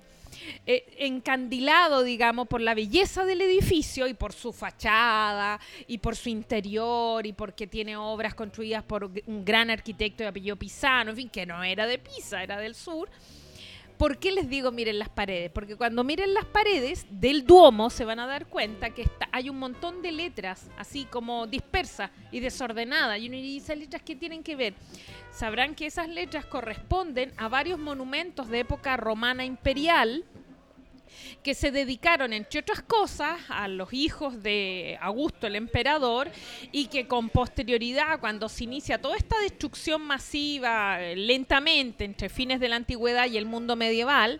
Eh, encandilado, digamos, por la belleza del edificio y por su fachada y por su interior y porque tiene obras construidas por un gran arquitecto de apellido Pisano, en fin, que no era de Pisa, era del sur. ¿Por qué les digo miren las paredes? Porque cuando miren las paredes del Duomo se van a dar cuenta que hay un montón de letras así como dispersas y desordenadas. Y uno ¿esas letras qué tienen que ver? Sabrán que esas letras corresponden a varios monumentos de época romana imperial que se dedicaron, entre otras cosas, a los hijos de Augusto el emperador y que con posterioridad, cuando se inicia toda esta destrucción masiva eh, lentamente entre fines de la antigüedad y el mundo medieval,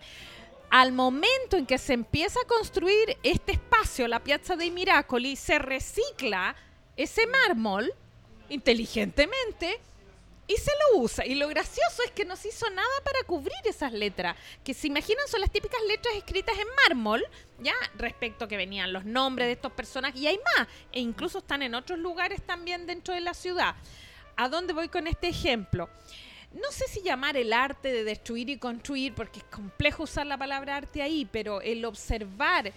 al momento en que se empieza a construir este espacio, la Piazza dei Miracoli, se recicla ese mármol inteligentemente y se lo usa. Y lo gracioso es que no se hizo nada para cubrir esas letras. Que se imaginan son las típicas letras escritas en mármol, ¿ya? Respecto que venían los nombres de estos personajes. Y hay más. E incluso están en otros lugares también dentro de la ciudad. ¿A dónde voy con este ejemplo? No sé si llamar el arte de destruir y construir, porque es complejo usar la palabra arte ahí, pero el observar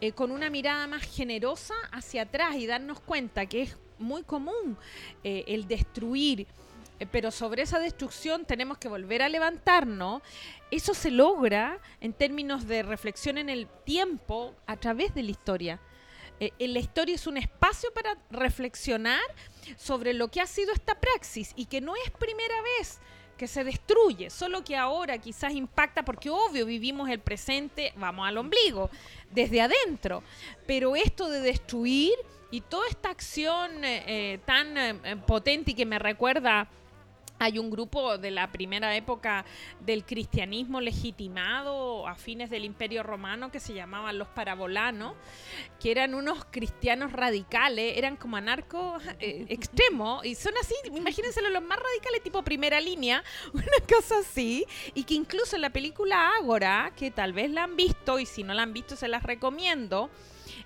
eh, con una mirada más generosa hacia atrás y darnos cuenta que es muy común eh, el destruir, pero sobre esa destrucción tenemos que volver a levantarnos. Eso se logra en términos de reflexión en el tiempo a través de la historia. Eh, la historia es un espacio para reflexionar sobre lo que ha sido esta praxis y que no es primera vez que se destruye, solo que ahora quizás impacta porque obvio vivimos el presente, vamos al ombligo, desde adentro, pero esto de destruir y toda esta acción eh, eh, tan eh, eh, potente y que me recuerda hay un grupo de la primera época del cristianismo legitimado a fines del Imperio Romano que se llamaban los parabolanos, que eran unos cristianos radicales, eran como anarcos eh, extremos, y son así, imagínense los más radicales, tipo primera línea, una cosa así, y que incluso en la película Ágora, que tal vez la han visto, y si no la han visto se las recomiendo,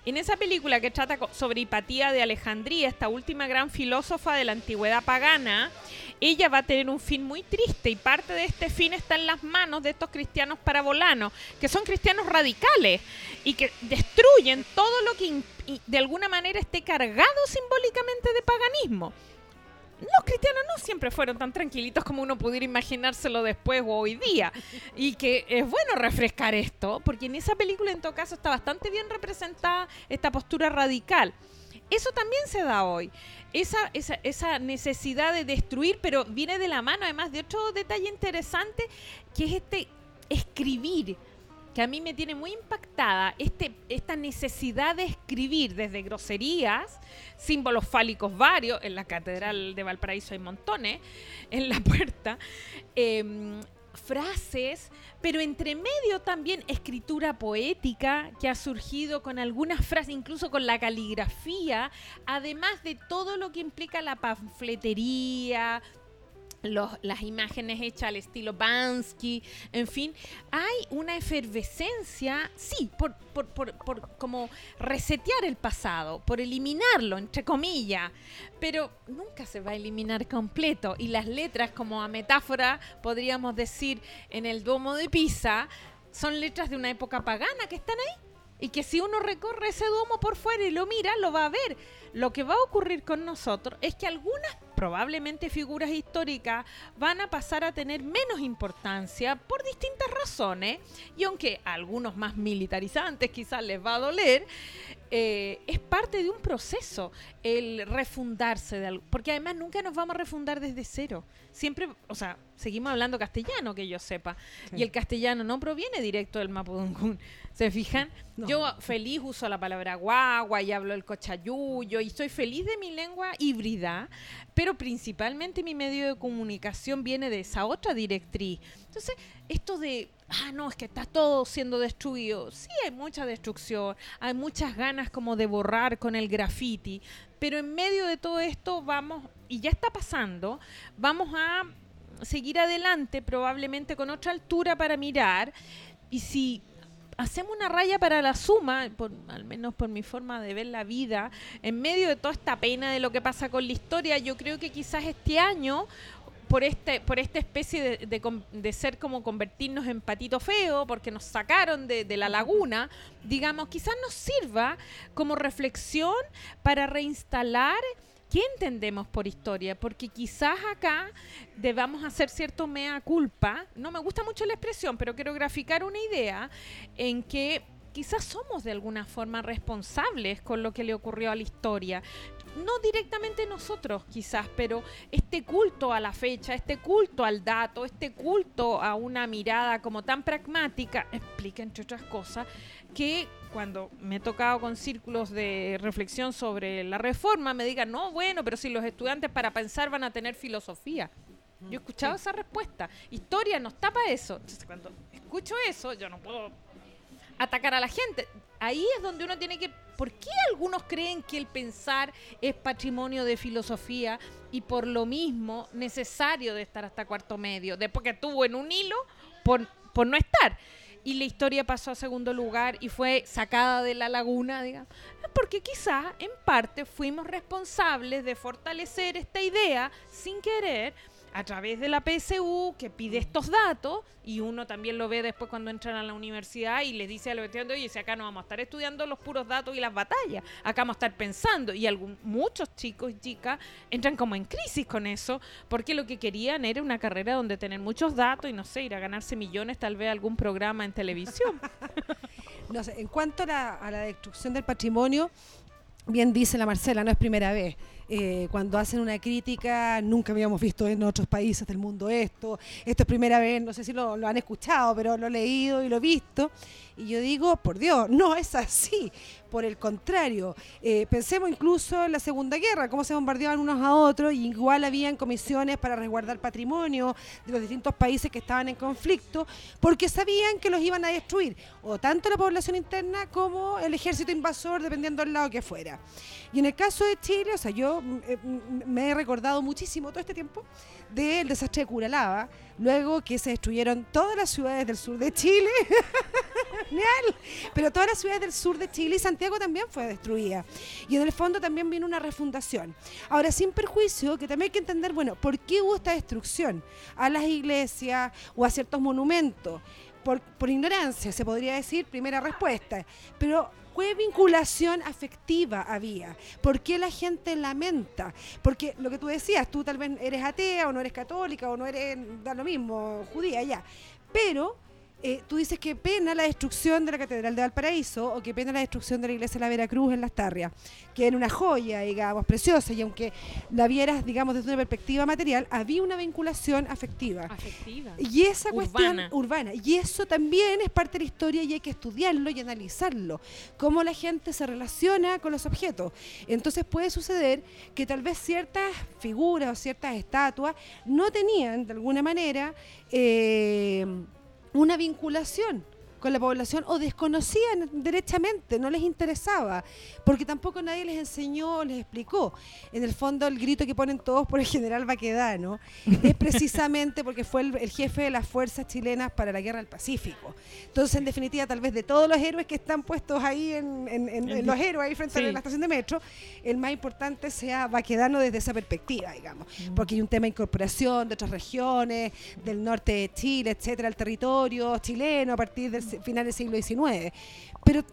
en esa película que trata sobre Hipatía de Alejandría, esta última gran filósofa de la antigüedad pagana, ella va a tener un fin muy triste y parte de este fin está en las manos de estos cristianos parabolanos, que son cristianos radicales y que destruyen todo lo que de alguna manera esté cargado simbólicamente de paganismo. Los cristianos no siempre fueron tan tranquilitos como uno pudiera imaginárselo después o hoy día. Y que es bueno refrescar esto, porque en esa película en todo caso está bastante bien representada esta postura radical. Eso también se da hoy. Esa, esa, esa necesidad de destruir, pero viene de la mano además de otro detalle interesante, que es este escribir, que a mí me tiene muy impactada, este, esta necesidad de escribir desde groserías, símbolos fálicos varios, en la Catedral de Valparaíso hay montones, en la puerta, em, frases, pero entre medio también escritura poética que ha surgido con algunas frases, incluso con la caligrafía, además de todo lo que implica la panfletería, los- las imágenes hechas al estilo Bansky, en fin, hay una efervescencia, sí, por, por, por, por como resetear el pasado, por eliminarlo, entre comillas, pero nunca se va a eliminar completo. Y las letras, como a metáfora, podríamos decir, en el Duomo de Pisa, son letras de una época pagana que están ahí. Y que si uno recorre ese domo por fuera y lo mira, lo va a ver. Lo que va a ocurrir con nosotros es que algunas probablemente figuras históricas van a pasar a tener menos importancia por distintas razones y aunque a algunos más militarizantes quizás les va a doler, eh, es parte de un proceso el refundarse de algo, porque además nunca nos vamos a refundar desde cero. Siempre, o sea, seguimos hablando castellano que yo sepa, y el castellano no proviene directo del Mapudungun. ¿Se fijan? No. Yo feliz uso la palabra guagua y hablo el cochayuyo y estoy feliz de mi lengua híbrida, pero principalmente mi medio de comunicación viene de esa otra directriz. Entonces, esto de, ah, no, es que está todo siendo destruido. Sí, hay mucha destrucción, hay muchas ganas como de borrar con el graffiti, pero en medio de todo esto vamos, y ya está pasando, vamos a seguir adelante probablemente con otra altura para mirar y si hacemos una raya para la suma, al menos por mi forma de ver la vida, en medio de toda esta pena de lo que pasa con la historia, yo creo que quizás este año por este por esta especie de, de ser como convertirnos en patito feo porque nos sacaron de, de la laguna digamos quizás nos sirva como reflexión para reinstalar qué entendemos por historia porque quizás acá debamos hacer cierto mea culpa. No me gusta mucho la expresión pero quiero graficar una idea en que quizás somos de alguna forma responsables con lo que le ocurrió a la historia. No directamente nosotros quizás, pero este culto a la fecha, este culto al dato, este culto a una mirada como tan pragmática, explica entre otras cosas que cuando me he tocado con círculos de reflexión sobre la reforma me digan, no, bueno, pero si los estudiantes para pensar van a tener filosofía. Yo he escuchado esa respuesta. Historia nos tapa eso. Entonces cuando escucho eso, yo no puedo atacar a la gente. Ahí es donde uno tiene que... ¿Por qué algunos creen que el pensar es patrimonio de filosofía y por lo mismo necesario de estar hasta cuarto medio? Después que estuvo en un hilo por, por no estar. Y la historia pasó a segundo lugar y fue sacada de la laguna, digamos. Porque quizás, en parte, fuimos responsables de fortalecer esta idea sin querer a través de la PSU que pide estos datos y uno también lo ve después cuando entran a la universidad y les dice a los estudiantes, oye, si acá no vamos a estar estudiando los puros datos y las batallas, acá vamos a estar pensando y algún, muchos chicos y chicas entran como en crisis con eso porque lo que querían era una carrera donde tener muchos datos y no sé, ir a ganarse millones, tal vez algún programa en televisión. No sé, en cuanto a la, a la destrucción del patrimonio, bien dice la Marcela, no es primera vez. Eh, cuando hacen una crítica, nunca habíamos visto en otros países del mundo esto, esto es primera vez, no sé si lo, han escuchado, pero lo he leído y lo he visto. Y yo digo, por Dios, no es así. Por el contrario, eh, pensemos incluso en la Segunda Guerra, cómo se bombardeaban unos a otros, y igual habían comisiones para resguardar patrimonio de los distintos países que estaban en conflicto, porque sabían que los iban a destruir, o tanto la población interna como el ejército invasor, dependiendo del lado que fuera. Y en el caso de Chile, o sea, yo eh, me he recordado muchísimo todo este tiempo del desastre de Curalaba, luego que se destruyeron todas las ciudades del sur de Chile. Genial. Pero todas las ciudades del sur de Chile y Santiago también fue destruida. Y en el fondo también vino una refundación. Ahora, sin perjuicio, que también hay que entender, bueno, ¿por qué hubo esta destrucción? A las iglesias o a ciertos monumentos. Por, por ignorancia, se podría decir, primera respuesta. Pero ¿Qué vinculación afectiva había? ¿Por qué la gente lamenta? Porque lo que tú decías, tú tal vez eres atea o no eres católica o no eres, da lo mismo, judía, ya. Pero eh, tú dices que pena la destrucción de la Catedral de Valparaíso o que pena la destrucción de la Iglesia de la Veracruz en Las Tarrias, que era una joya, digamos, preciosa, y aunque la vieras, digamos, desde una perspectiva material, había una vinculación afectiva. Afectiva. Y esa cuestión Urbana. urbana. Y eso también es parte de la historia y hay que estudiarlo y analizarlo. Cómo la gente se relaciona con los objetos. Entonces puede suceder que tal vez ciertas figuras o ciertas estatuas no tenían de alguna manera eh, una vinculación con la población o desconocían derechamente, no les interesaba, porque tampoco nadie les enseñó, les explicó. En el fondo el grito que ponen todos por el general Baquedano es precisamente porque fue el, el jefe de las fuerzas chilenas para la guerra del Pacífico. Entonces, en definitiva, tal vez de todos los héroes que están puestos ahí en, en- en- en los héroes ahí frente Sí. a la estación de metro, el más importante sea Baquedano desde esa perspectiva, digamos, porque hay un tema de incorporación de otras regiones, del norte de Chile, etcétera, al territorio chileno a partir del se- final del siglo XIX. Pero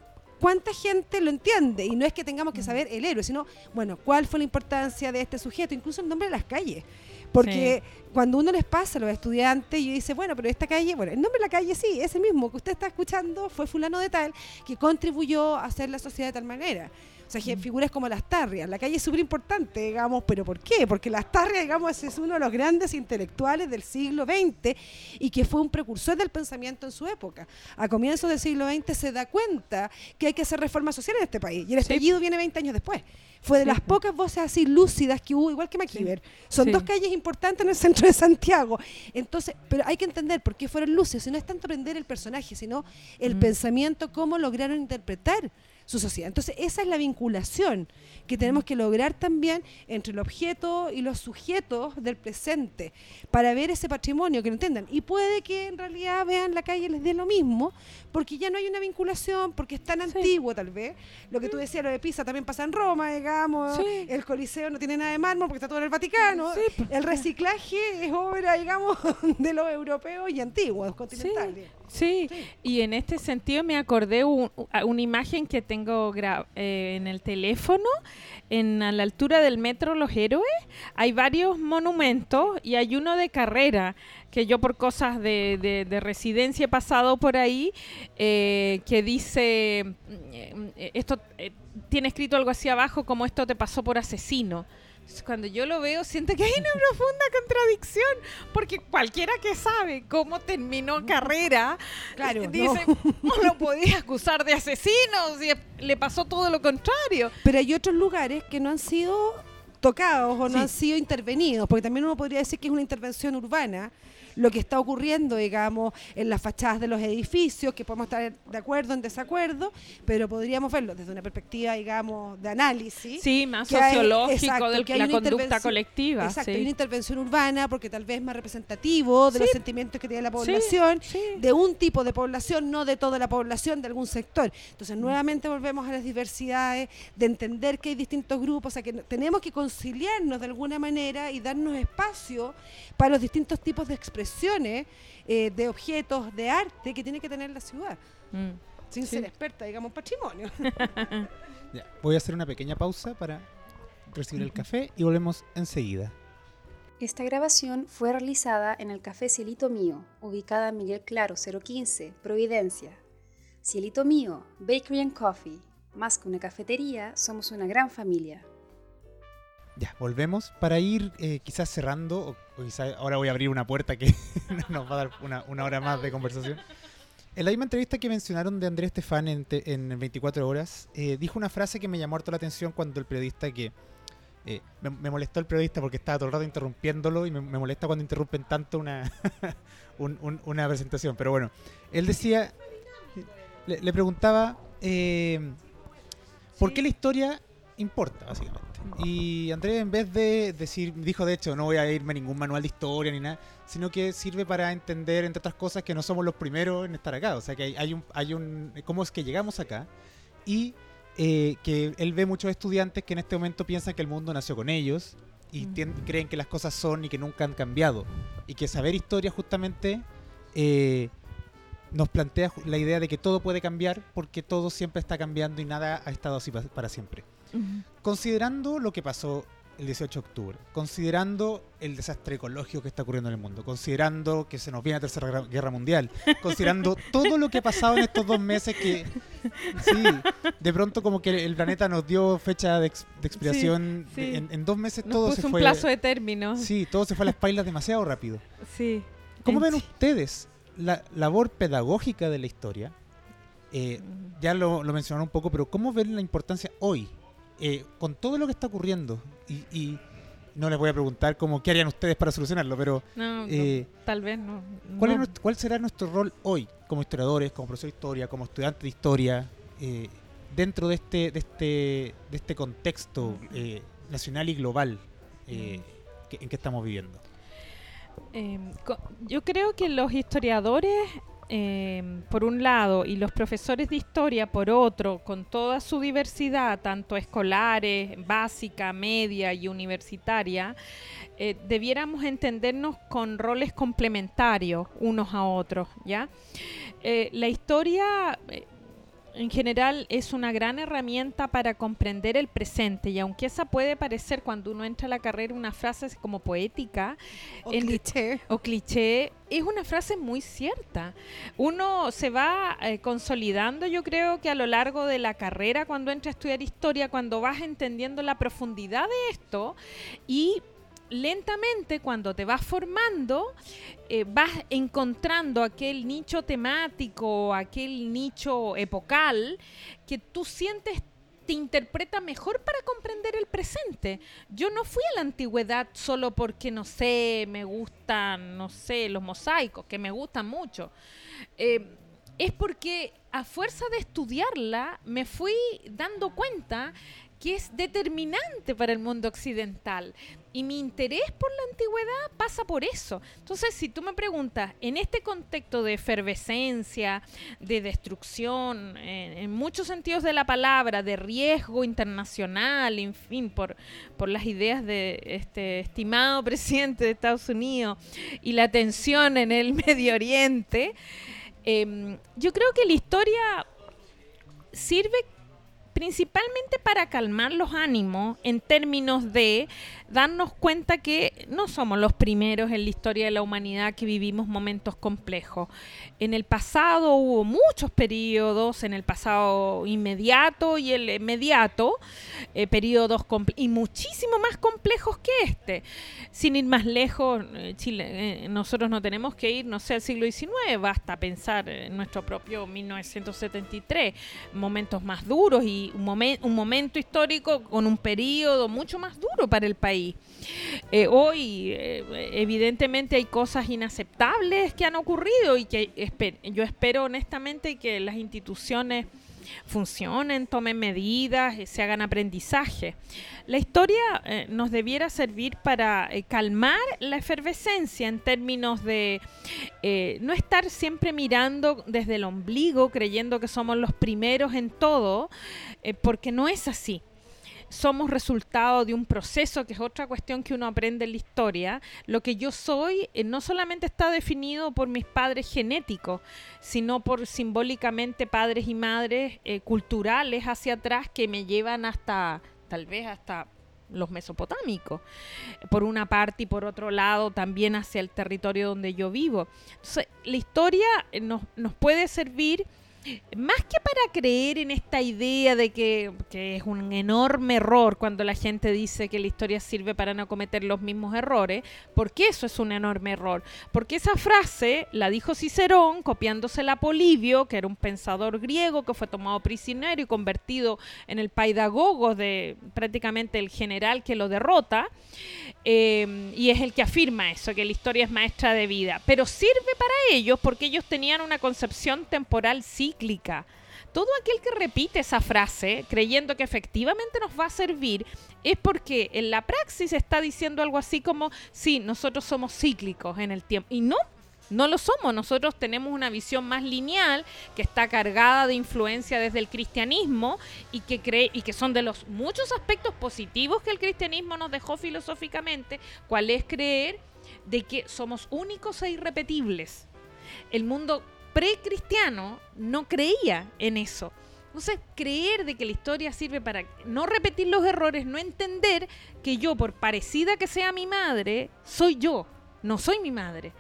cuánta gente lo entiende. Y no es que tengamos que saber el héroe, sino, bueno, cuál fue la importancia de este sujeto, incluso el nombre de las calles. Porque cuando uno les pasa a los estudiantes y dice, bueno, pero esta calle, bueno, el nombre de la calle sí, ese mismo que usted está escuchando fue fulano de tal, que contribuyó a hacer la sociedad de tal manera. O sea, figuras como las Tarrias. La calle es súper importante, digamos, pero ¿por qué? Porque las Tarrias, digamos, es uno de los grandes intelectuales del siglo XX y que fue un precursor del pensamiento en su época. A comienzos del siglo XX se da cuenta que hay que hacer reforma social en este país y el Sí. estallido viene 20 años después. Fue de Sí, las pocas voces así lúcidas que hubo, igual que MacIver. Son Sí. dos calles importantes en el centro de Santiago. Entonces, pero hay que entender por qué fueron luces. Si no es tanto aprender el personaje, sino el Mm. pensamiento, cómo lograron interpretar su sociedad. Entonces, esa es la vinculación que tenemos que lograr también entre el objeto y los sujetos del presente para ver ese patrimonio, que lo entiendan. Y puede que en realidad vean la calle y les dé lo mismo, porque ya no hay una vinculación, porque es tan Sí. antiguo tal vez. Lo que tú decías, lo de Pisa también pasa en Roma, digamos. Sí. El Coliseo no tiene nada de mármol porque está todo en el Vaticano. Sí, pues. El reciclaje es obra, digamos, de los europeos y antiguos, continentales. Sí, Sí. y en este sentido me acordé un- una imagen que tengo gra- eh, en el teléfono, en a la altura del metro Los Héroes, hay varios monumentos y hay uno de carrera que yo por cosas de, de- de residencia he pasado por ahí, eh, que dice, mm, eh, esto eh, tiene escrito algo así abajo como esto te pasó por asesino. Cuando yo lo veo, siento que hay una profunda contradicción, porque cualquiera que sabe cómo terminó carrera, Claro, eh, dice, no lo podías acusar de asesino, si le pasó todo lo contrario. Pero hay otros lugares que no han sido tocados o no Sí. han sido intervenidos, porque también uno podría decir que es una intervención urbana lo que está ocurriendo, digamos, en las fachadas de los edificios, que podemos estar de acuerdo o en desacuerdo, pero podríamos verlo desde una perspectiva, digamos, de análisis. Sí, más sociológico de la una conducta colectiva. Exacto, sí. hay una intervención urbana porque tal vez es más representativo de los sentimientos que tiene la población, sí. de un tipo de población, no de toda la población, de algún sector. Entonces, nuevamente volvemos a las diversidades, de entender que hay distintos grupos, o sea, que tenemos que conciliarnos de alguna manera y darnos espacio para los distintos tipos de expresiones eh, de objetos, de arte que tiene que tener la ciudad, Mm. sin Sí. ser experta, digamos, patrimonio. Ya, voy a hacer una pequeña pausa para recibir el café y volvemos enseguida. Esta grabación fue realizada en el Café Cielito Mío, ubicada en Miguel Claro 015, Providencia. Cielito Mío, Bakery and Coffee. Más que una cafetería, somos una gran familia. Ya, volvemos para ir eh, quizás cerrando, o, o quizás ahora voy a abrir una puerta que nos va a dar una, una hora más de conversación. En la misma entrevista que mencionaron de Andrés Estefan en, te- en 24 horas, eh, dijo una frase que me llamó harto la atención cuando el periodista que... eh, me, me molestó el periodista porque estaba todo el rato interrumpiéndolo y me, me molesta cuando interrumpen tanto una, un- un- una presentación. Pero bueno, él decía, le, le preguntaba, ¿por qué la historia importa, básicamente? Y Andrés, en vez de decir, dijo de hecho, no voy a irme a ningún manual de historia ni nada, sino que sirve para entender, entre otras cosas, que no somos los primeros en estar acá. O sea, que hay, hay un, hay un. ¿Cómo es que llegamos acá? Y eh, que él ve muchos estudiantes que en este momento piensan que el mundo nació con ellos y tien- creen que las cosas son y que nunca han cambiado. Y que saber historia, justamente. eh, nos plantea la idea de que todo puede cambiar porque todo siempre está cambiando y nada ha estado así pa- para siempre. Considerando lo que pasó el 18 de octubre, considerando el desastre ecológico que está ocurriendo en el mundo, considerando que se nos viene la tercera Guerra- mundial, considerando todo lo que ha pasado en estos dos meses que, sí, de pronto como que el planeta nos dio fecha de, ex- de expiración, sí. En, en dos meses Nos todo puso se un fue, plazo de término. sí, todo se fue a las pailas demasiado rápido. Sí. ¿Cómo En ven ustedes la labor pedagógica de la historia? Eh, Mm. ya lo, lo mencionaron un poco, pero ¿cómo ven la importancia hoy? Eh, con todo lo que está ocurriendo, y, y no les voy a preguntar cómo qué harían ustedes para solucionarlo, pero No, no, eh, tal vez no. ¿cuál, es no. nuestro- ¿cuál será nuestro rol hoy como historiadores, como profesor de historia, como estudiante de historia, eh, dentro de este, de este, de este contexto eh, nacional y global que- en que estamos viviendo? Yo creo que los historiadores, eh, por un lado, y los profesores de historia, por otro, con toda su diversidad, tanto escolares, básica, media y universitaria, eh, debiéramos entendernos con roles complementarios unos a otros, ¿ya? Eh, la historia... en general es una gran herramienta para comprender el presente y aunque esa puede parecer cuando uno entra a la carrera una frase como poética O en- cliché. o cliché, es una frase muy cierta. Uno se va eh, consolidando, yo creo que a lo largo de la carrera, cuando entra a estudiar historia, cuando vas entendiendo la profundidad de esto y lentamente cuando te vas formando, eh, vas encontrando aquel nicho temático, aquel nicho epocal que tú sientes te interpreta mejor para comprender el presente. Yo no fui a la antigüedad solo porque, no sé, me gustan, no sé, los mosaicos, que me gustan mucho. Eh, es porque a fuerza de estudiarla me fui dando cuenta que es determinante para el mundo occidental. Y mi interés por la antigüedad pasa por eso. Entonces, si tú me preguntas, en este contexto de efervescencia, de destrucción, en, muchos sentidos de la palabra, de riesgo internacional, en fin, por, por las ideas de este estimado presidente de Estados Unidos y la tensión en el Medio Oriente, em, yo creo que la historia sirve principalmente para calmar los ánimos en términos de darnos cuenta que no somos los primeros en la historia de la humanidad que vivimos momentos complejos. En el pasado hubo muchos periodos, en el pasado inmediato y el inmediato, eh, periodos y muchísimo más complejos que este. Sin ir más lejos, eh, Chile, eh, nosotros no tenemos que ir, no sé, al siglo XIX, basta pensar en nuestro propio 1973, momentos más duros y un, un momento histórico con un periodo mucho más duro para el país. Eh, hoy, eh, evidentemente, hay cosas inaceptables que han ocurrido y que yo espero honestamente que las instituciones funcionen, tomen medidas, eh, se hagan aprendizaje. La historia eh, nos debiera servir para eh, calmar la efervescencia en términos de no estar siempre mirando desde el ombligo, creyendo que somos los primeros en todo, porque no es así somos resultado de un proceso, que es otra cuestión que uno aprende en la historia. Lo que yo soy eh, no solamente está definido por mis padres genéticos, sino por simbólicamente padres y madres eh, culturales hacia atrás que me llevan hasta, tal vez hasta los mesopotámicos, por una parte y por otro lado también hacia el territorio donde yo vivo. Entonces, la historia eh, nos, nos puede servir más que para creer en esta idea de que, que es un enorme error cuando la gente dice que la historia sirve para no cometer los mismos errores, porque eso es un enorme error. Porque esa frase la dijo Cicerón copiándosela a Polibio, que era un pensador griego que fue tomado prisionero y convertido en el paidagogo de prácticamente el general que lo derrota. Eh, y es el que afirma eso, que la historia es maestra de vida. Pero sirve para ellos porque ellos tenían una concepción temporal cíclica. Todo aquel que repite esa frase creyendo que efectivamente nos va a servir es porque en la praxis está diciendo algo así como, sí, nosotros somos cíclicos en el tiempo. Y no, no lo somos. Nosotros tenemos una visión más lineal que está cargada de influencia desde el cristianismo y que cree y que son de los muchos aspectos positivos que el cristianismo nos dejó filosóficamente, cuál es creer de que somos únicos e irrepetibles. El mundo precristiano no creía en eso. Entonces, creer de que la historia sirve para no repetir los errores, no entender que yo, por parecida que sea mi madre, soy yo, no soy mi madre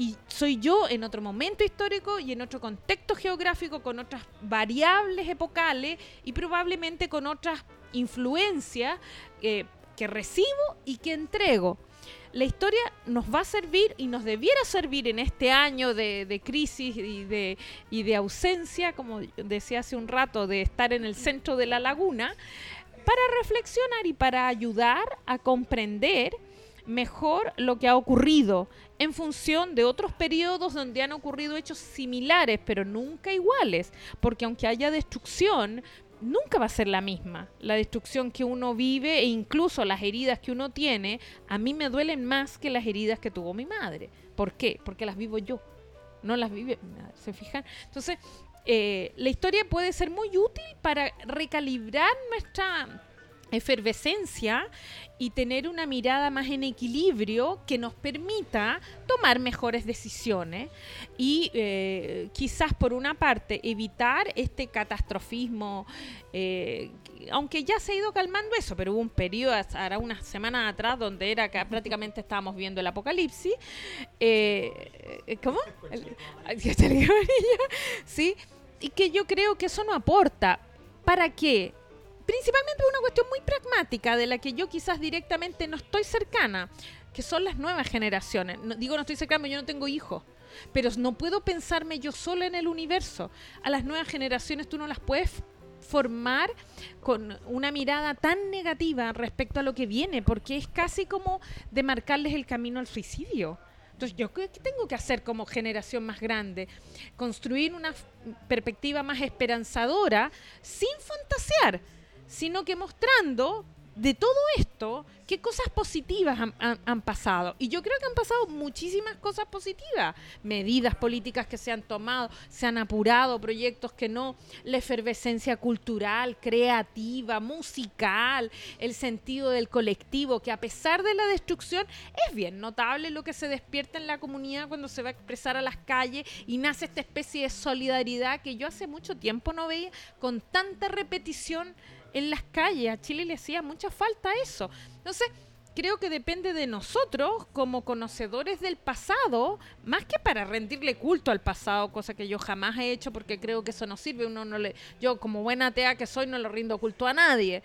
y soy yo en otro momento histórico y en otro contexto geográfico, con otras variables epocales y probablemente con otras influencias eh, que recibo y que entrego. La historia nos va a servir y nos debiera servir en este año de, crisis y de, y de ausencia, como decía hace un rato, de estar en el centro de la laguna, para reflexionar y para ayudar a comprender mejor lo que ha ocurrido en función de otros periodos donde han ocurrido hechos similares, pero nunca iguales, porque aunque haya destrucción, nunca va a ser la misma. La destrucción que uno vive e incluso las heridas que uno tiene, a mí me duelen más que las heridas que tuvo mi madre. ¿Por qué? Porque las vivo yo, no las vive mi. ¿Se fijan? Entonces, eh, la historia puede ser muy útil para recalibrar nuestra efervescencia y tener una mirada más en equilibrio que nos permita tomar mejores decisiones y eh, quizás por una parte evitar este catastrofismo, eh, aunque ya se ha ido calmando eso, pero hubo un periodo, ahora unas semanas atrás, donde era que prácticamente estábamos viendo el apocalipsis. Eh, ¿Cómo? ¿Sí? Y que yo creo que eso no aporta. ¿Para qué? Principalmente una cuestión muy pragmática de la que yo quizás directamente no estoy cercana, que son las nuevas generaciones. digo no estoy cercana, yo no tengo hijos, pero no puedo pensarme yo sola en el universo. A las nuevas generaciones tú no las puedes formar con una mirada tan negativa respecto a lo que viene, porque es casi como de marcarles el camino al suicidio. Entonces, ¿yo qué tengo que hacer como generación más grande? Construir una perspectiva más esperanzadora sin fantasear sino que mostrando de todo esto qué cosas positivas han, pasado. Y yo creo que han pasado muchísimas cosas positivas. Medidas políticas que se han tomado, se han apurado, proyectos que no, la efervescencia cultural, creativa, musical, el sentido del colectivo, que a pesar de la destrucción es bien notable lo que se despierta en la comunidad cuando se va a expresar a las calles y nace esta especie de solidaridad que yo hace mucho tiempo no veía con tanta repetición en las calles. A Chile le hacía mucha falta eso. Entonces, creo que depende de nosotros como conocedores del pasado, más que para rendirle culto al pasado, cosa que yo jamás he hecho porque creo que eso no sirve. Uno no le, yo como buena atea que soy no le rindo culto a nadie.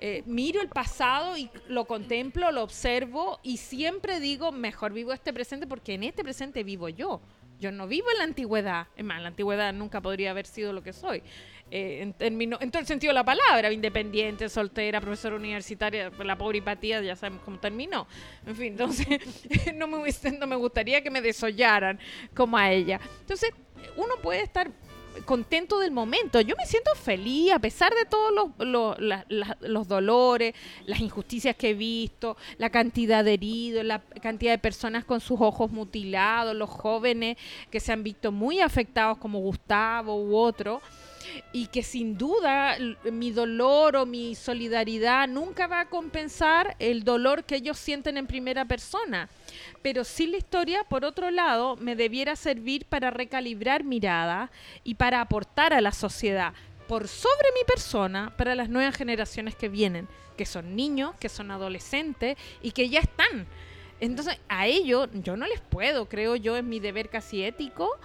Eh, miro el pasado y lo contemplo, lo observo y siempre digo, mejor vivo este presente porque en este presente vivo yo. Yo no vivo en la antigüedad. Es más, la antigüedad nunca podría haber sido lo que soy. Eh, en, todo el sentido de la palabra, independiente, soltera, profesora universitaria, la pobre hipatía, ya sabemos cómo terminó. En fin, entonces no, me, no me gustaría que me desollaran como a ella. Entonces, uno puede estar contento del momento. Yo me siento feliz a pesar de todos los, los, dolores, las injusticias que he visto, la cantidad de heridos, la cantidad de personas con sus ojos mutilados, los jóvenes que se han visto muy afectados como Gustavo u otro y que sin duda mi dolor o mi solidaridad nunca va a compensar el dolor que ellos sienten en primera persona. Pero sí la historia, por otro lado, me debiera servir para recalibrar mirada y para aportar a la sociedad por sobre mi persona para las nuevas generaciones que vienen, que son niños, que son adolescentes y que ya están. Entonces, a ellos yo no les puedo, creo yo, es mi deber casi ético,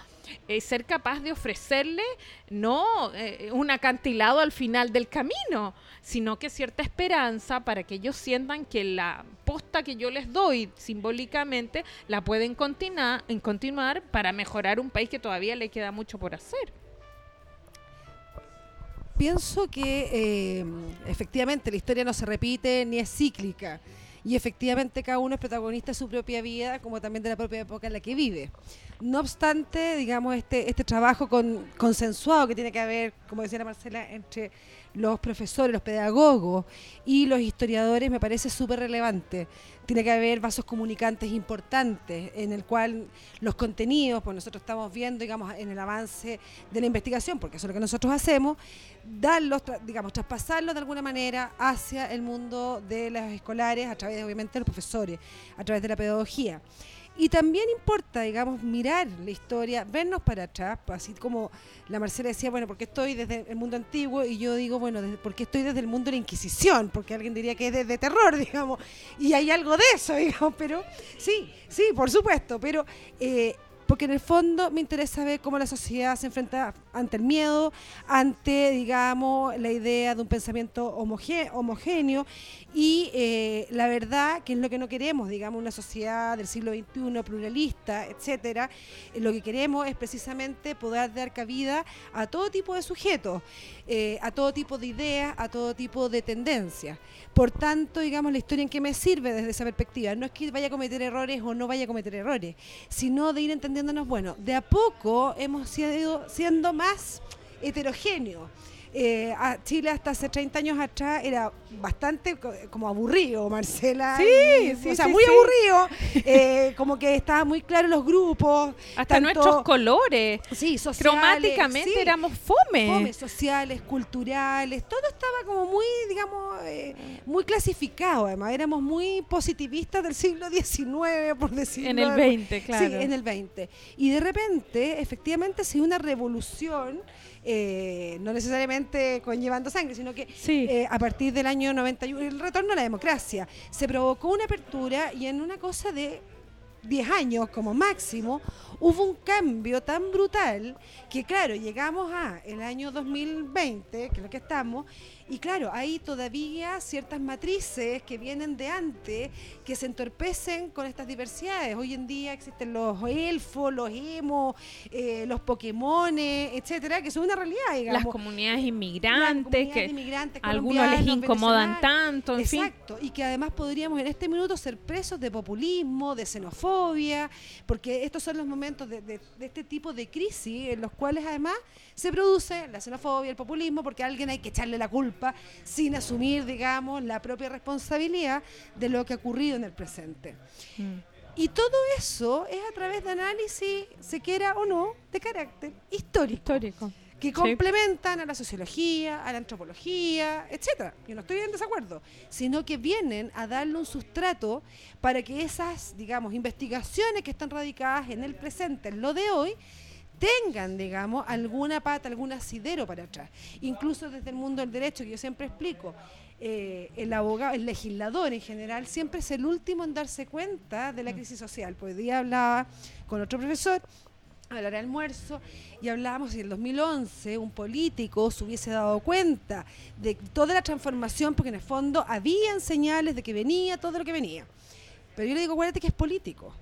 eh, ser capaz de ofrecerle no eh, un acantilado al final del camino, sino que cierta esperanza para que ellos sientan que la posta que yo les doy simbólicamente la pueden continuar, en continuar para mejorar un país que todavía le queda mucho por hacer. Pienso que eh, efectivamente la historia no se repite ni es cíclica y efectivamente cada uno es protagonista de su propia vida, como también de la propia época en la que vive. No obstante, digamos, este, este trabajo con, consensuado que tiene que haber, como decía la Marcela, entre los profesores, los pedagogos y los historiadores me parece súper relevante. Tiene que haber vasos comunicantes importantes en el cual los contenidos, pues nosotros estamos viendo, digamos, en el avance de la investigación, porque eso es lo que nosotros hacemos, darlos, digamos, traspasarlos de alguna manera hacia el mundo de los escolares a través, obviamente, de los profesores, a través de la pedagogía. Y también importa, digamos, mirar la historia, vernos para atrás, pues, así como la Marcela decía, bueno, porque estoy desde el mundo antiguo y yo digo, bueno, porque estoy desde el mundo de la Inquisición, porque alguien diría que es desde terror, digamos, y hay algo de eso, digamos, pero sí, sí, por supuesto, pero eh, porque en el fondo me interesa ver cómo la sociedad se enfrenta ante el miedo, ante, digamos, la idea de un pensamiento homogéneo y eh, la verdad, que es lo que no queremos, digamos, una sociedad del siglo XXI pluralista, etcétera, eh, lo que queremos es precisamente poder dar cabida a todo tipo de sujetos, eh, a todo tipo de ideas, a todo tipo de tendencias. Por tanto, digamos, la historia en qué me sirve desde esa perspectiva. No es que vaya a cometer errores o no vaya a cometer errores, sino de ir bueno, de a poco hemos sido siendo más heterogéneos. Eh, a Chile hasta hace 30 años atrás era bastante co- como aburrido, Marcela. Sí, y- sí, O sea, sí, muy sí. aburrido. eh, como que estaba muy claro los grupos. Hasta tanto- nuestros colores. Sí, sociales. Cromáticamente éramos fome. fome, sociales, culturales, todo estaba como muy, digamos, eh, muy clasificado. Además, éramos muy positivistas del siglo XIX, por decirlo. En el 20, claro. Sí, en el 20. Y de repente, efectivamente, se dio una revolución, eh, no necesariamente conllevando sangre, sino que Sí. eh, a partir del año 91, el retorno a la democracia, se provocó una apertura y en una cosa de 10 años como máximo, hubo un cambio tan brutal que claro, llegamos a el año 2020, que es lo que estamos, y claro, hay todavía ciertas matrices que vienen de antes que se entorpecen con estas diversidades. Hoy en día existen los elfos, los emos, eh, los pokémones, etcétera, que son una realidad, digamos. Las comunidades inmigrantes comunidades que inmigrantes algunos les incomodan tanto, en fin. Exacto, y que además podríamos en este minuto ser presos de populismo, de xenofobia, porque estos son los momentos de, de- de este tipo de crisis en los cuales además se produce la xenofobia, el populismo, porque a alguien hay que echarle la culpa sin asumir, digamos, la propia responsabilidad de lo que ha ocurrido en el presente. Mm. Y todo eso es a través de análisis, se quiera o no, de carácter histórico Histórico. que Sí. complementan a la sociología, a la antropología, etcétera. Yo no estoy en desacuerdo, sino que vienen a darle un sustrato para que esas, digamos, investigaciones que están radicadas en el presente, en lo de hoy, tengan, digamos, alguna pata, algún asidero para atrás. Incluso desde el mundo del derecho, que yo siempre explico, eh, el abogado, el legislador en general, siempre es el último en darse cuenta de la crisis social. Pues hoy día hablaba con otro profesor a la hora del almuerzo y hablábamos si en el 2011 un político se hubiese dado cuenta de toda la transformación, porque en el fondo habían señales de que venía todo lo que venía. Pero yo le digo, acuérdate que es político.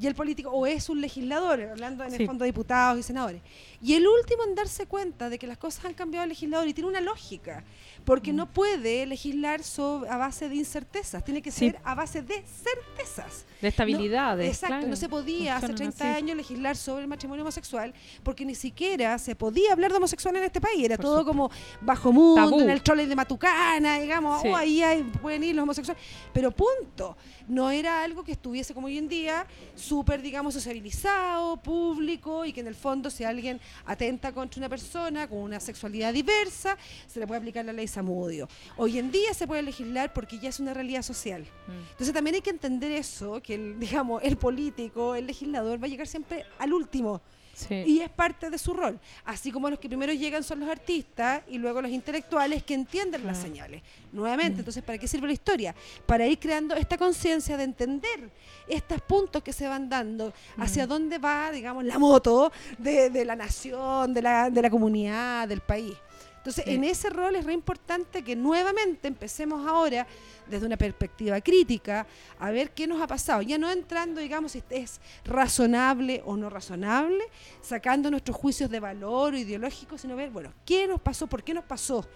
Y el político o es un legislador, hablando en Sí. el fondo de diputados y senadores. Y el último en darse cuenta de que las cosas han cambiado el legislador y tiene una lógica, porque no puede legislar sobre- a base de incertezas, tiene que Sí. ser a base de certezas. De estabilidades. No, exacto, claro. no se podía hace Funcionan 30 así. años legislar sobre el matrimonio homosexual porque ni siquiera se podía hablar de homosexual en este país. Era Por todo supuesto. como bajo mundo, Tabú. en el trolley de Matucana, digamos, Sí. oh, ahí hay- pueden ir los homosexuales. Pero punto. No era algo que estuviese como hoy en día súper, digamos, sociabilizado, público y que en el fondo si alguien atenta contra una persona con una sexualidad diversa, se le puede aplicar la ley Samudio. Hoy en día se puede legislar porque ya es una realidad social. Mm. Entonces también hay que entender eso, que el, digamos, el político, el legislador va a llegar siempre al último Sí. y es parte de su rol. Así como los que primero llegan son los artistas y luego los intelectuales que entienden las Ah. señales. Nuevamente, entonces, ¿para qué sirve la historia? Para ir creando esta conciencia de entender estos puntos que se van dando, hacia dónde va, digamos, la moto de, de la nación, de la, de la comunidad, del país. Entonces, Sí. en ese rol es re importante que nuevamente empecemos ahora, desde una perspectiva crítica, a ver qué nos ha pasado. Ya no entrando, digamos, si es razonable o no razonable, sacando nuestros juicios de valor o ideológicos, sino ver, bueno, qué nos pasó, por qué nos pasó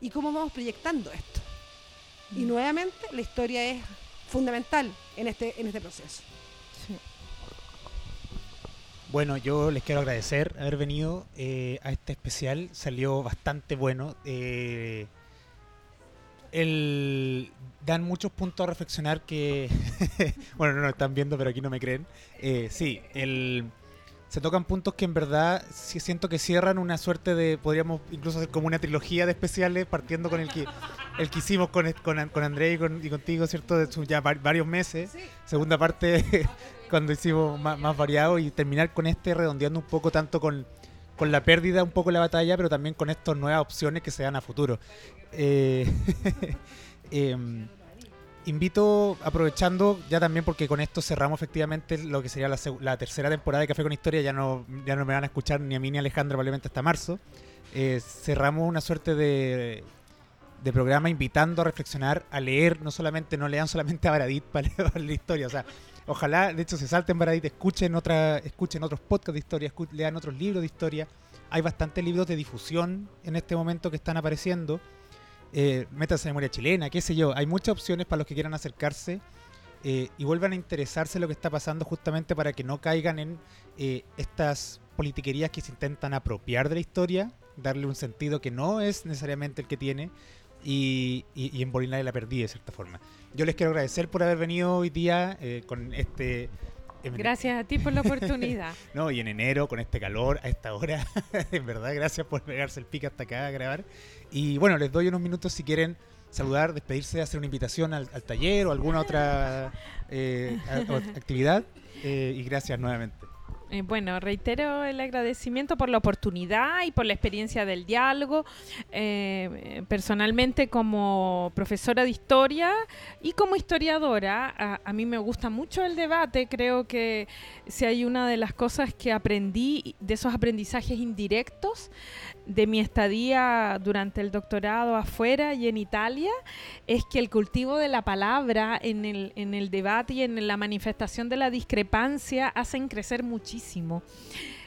y cómo vamos proyectando esto. Y nuevamente, la historia es fundamental en este, en este proceso. Bueno, yo les quiero agradecer haber venido eh, a este especial. Salió bastante bueno. Eh, el- dan muchos puntos a reflexionar que... bueno, no lo están viendo, pero aquí no me creen. Eh, sí, el, se tocan puntos que en verdad sí siento que cierran una suerte de... Podríamos incluso hacer como una trilogía de especiales partiendo con el que, el que hicimos con, con, con André y, con- y contigo, ¿cierto? De ya va- varios meses. Segunda parte cuando hicimos más, más variado y terminar con este redondeando un poco tanto con, con la pérdida, un poco la batalla, pero también con estas nuevas opciones que se dan a futuro. Eh, em, invito, aprovechando ya también porque con esto cerramos efectivamente lo que sería la, la tercera temporada de Café con Historia, ya no, ya no me van a escuchar ni a mí ni a Alejandra probablemente hasta marzo. Eh, cerramos una suerte de, de programa invitando a reflexionar, a leer, no solamente, no lean solamente a Baradit para leer la historia, o sea, ojalá, de hecho, se salten Baradit, escuchen otra, escuchen otros podcasts de historia, lean otros libros de historia. Hay bastantes libros de difusión en este momento que están apareciendo. Eh, métanse en memoria chilena, qué sé yo. Hay muchas opciones para los que quieran acercarse eh, y vuelvan a interesarse en lo que está pasando justamente para que no caigan en eh, estas politiquerías que se intentan apropiar de la historia, darle un sentido que no es necesariamente el que tiene y, y, y embolinar la perdida de cierta forma. Yo les quiero agradecer por haber venido hoy día eh, con este... en- Gracias a ti por la oportunidad. No, y en enero, con este calor, a esta hora, en verdad, gracias por pegarse el pique hasta acá a grabar. Y bueno, les doy unos minutos si quieren saludar, despedirse, hacer una invitación al, al taller o alguna otra eh, a- actividad. eh, y gracias nuevamente. Eh, bueno, reitero el agradecimiento por la oportunidad y por la experiencia del diálogo. Eh, personalmente, como profesora de historia y como historiadora, a, a mí me gusta mucho el debate. Creo que si hay una de las cosas que aprendí de esos aprendizajes indirectos de mi estadía durante el doctorado afuera y en Italia, es que el cultivo de la palabra en el, en el debate y en la manifestación de la discrepancia hacen crecer muchísimo.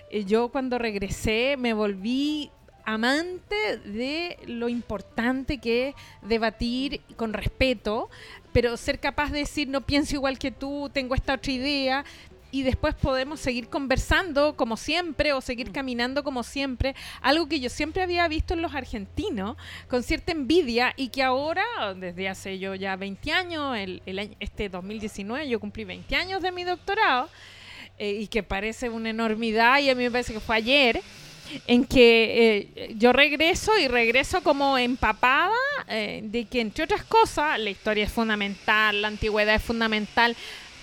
Eh, Yo cuando regresé me volví amante de lo importante que es debatir con respeto, pero ser capaz de decir no pienso igual que tú, tengo esta otra idea, y después podemos seguir conversando como siempre o seguir caminando como siempre, algo que yo siempre había visto en los argentinos con cierta envidia y que ahora, desde hace yo ya 20 años, el, el año- este 2019 yo cumplí 20 años de mi doctorado eh, y que parece una enormidad y a mí me parece que fue ayer, en que eh, yo regreso y regreso como empapada eh, de que entre otras cosas la historia es fundamental, la antigüedad es fundamental,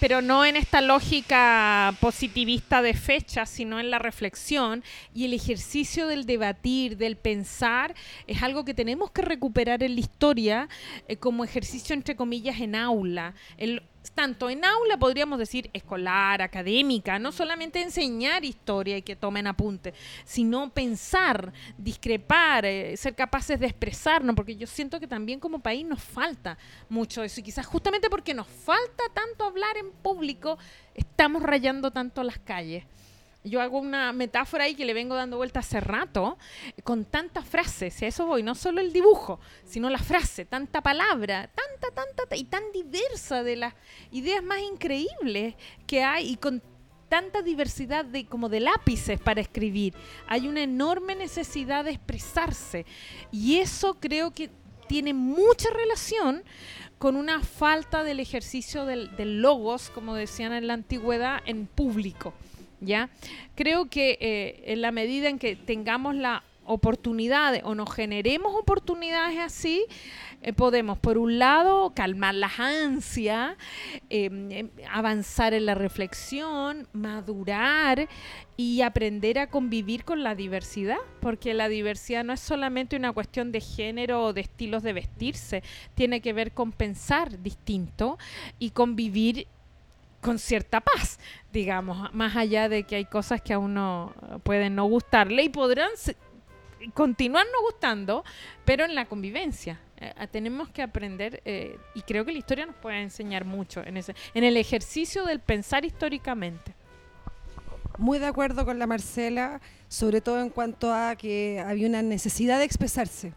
pero no en esta lógica positivista de fechas, sino en la reflexión y el ejercicio del debatir, del pensar, es algo que tenemos que recuperar en la historia eh, como ejercicio, entre comillas, en aula. Tanto en aula, podríamos decir, escolar, académica, no solamente enseñar historia y que tomen apunte, sino pensar, discrepar, eh, ser capaces de expresarnos, porque yo siento que también como país nos falta mucho eso, y quizás justamente porque nos falta tanto hablar en público, estamos rayando tanto las calles. Yo hago una metáfora ahí que le vengo dando vuelta hace rato, con tantas frases, y a eso voy, no solo el dibujo, sino la frase, tanta palabra, tanta, tanta, ta- y tan diversa de las ideas más increíbles que hay, y con tanta diversidad de como de lápices para escribir. Hay una enorme necesidad de expresarse, y eso creo que tiene mucha relación con una falta del ejercicio del, del logos, como decían en la antigüedad, en público. ¿Ya? Creo que eh, en la medida en que tengamos la oportunidad o nos generemos oportunidades así, eh, podemos, por un lado, calmar las ansias, eh, em, avanzar en la reflexión, madurar y aprender a convivir con la diversidad, porque la diversidad no es solamente una cuestión de género o de estilos de vestirse, tiene que ver con pensar distinto y convivir con cierta paz, digamos, más allá de que hay cosas que a uno pueden no gustarle y podrán continuar no gustando, pero en la convivencia. Eh, tenemos que aprender, eh, y creo que la historia nos puede enseñar mucho en, ese, en el ejercicio del pensar históricamente. Muy de acuerdo con la Marcela, sobre todo en cuanto a que había una necesidad de expresarse.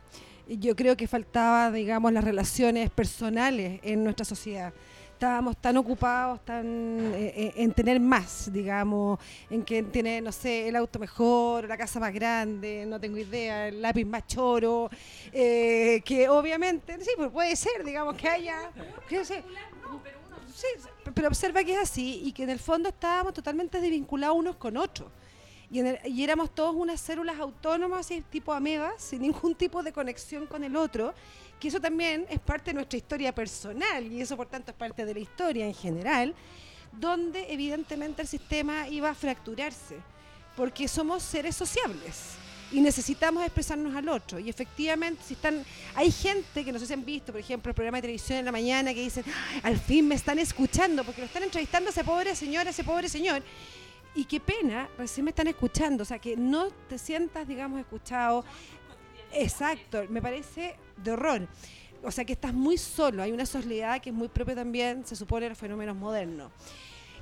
Yo creo que faltaba, digamos, las relaciones personales en nuestra sociedad. Estábamos tan ocupados tan, eh, eh, en tener más, digamos, en que tiene, no sé, el auto mejor, la casa más grande, no tengo idea, el lápiz más choro, eh, que obviamente, sí, pues puede ser, digamos, que haya... que sé, Sí, pero observa que es así y que en el fondo estábamos totalmente desvinculados unos con otros. Y, en el- y éramos todos unas células autónomas, así, tipo amebas, sin ningún tipo de conexión con el otro, que eso también es parte de nuestra historia personal y eso por tanto es parte de la historia en general, donde evidentemente el sistema iba a fracturarse, porque somos seres sociables y necesitamos expresarnos al otro. Y efectivamente, si están, hay gente que no sé si han visto, por ejemplo, el programa de televisión en la mañana que dicen, "Ah, al fin me están escuchando, porque lo están entrevistando a ese pobre señor, a ese pobre señor. Y qué pena, recién me están escuchando, o sea, que no te sientas, digamos, escuchado. Exacto, me parece de horror. O sea, que estás muy solo, hay una soledad que es muy propia también, se supone, de los fenómenos modernos.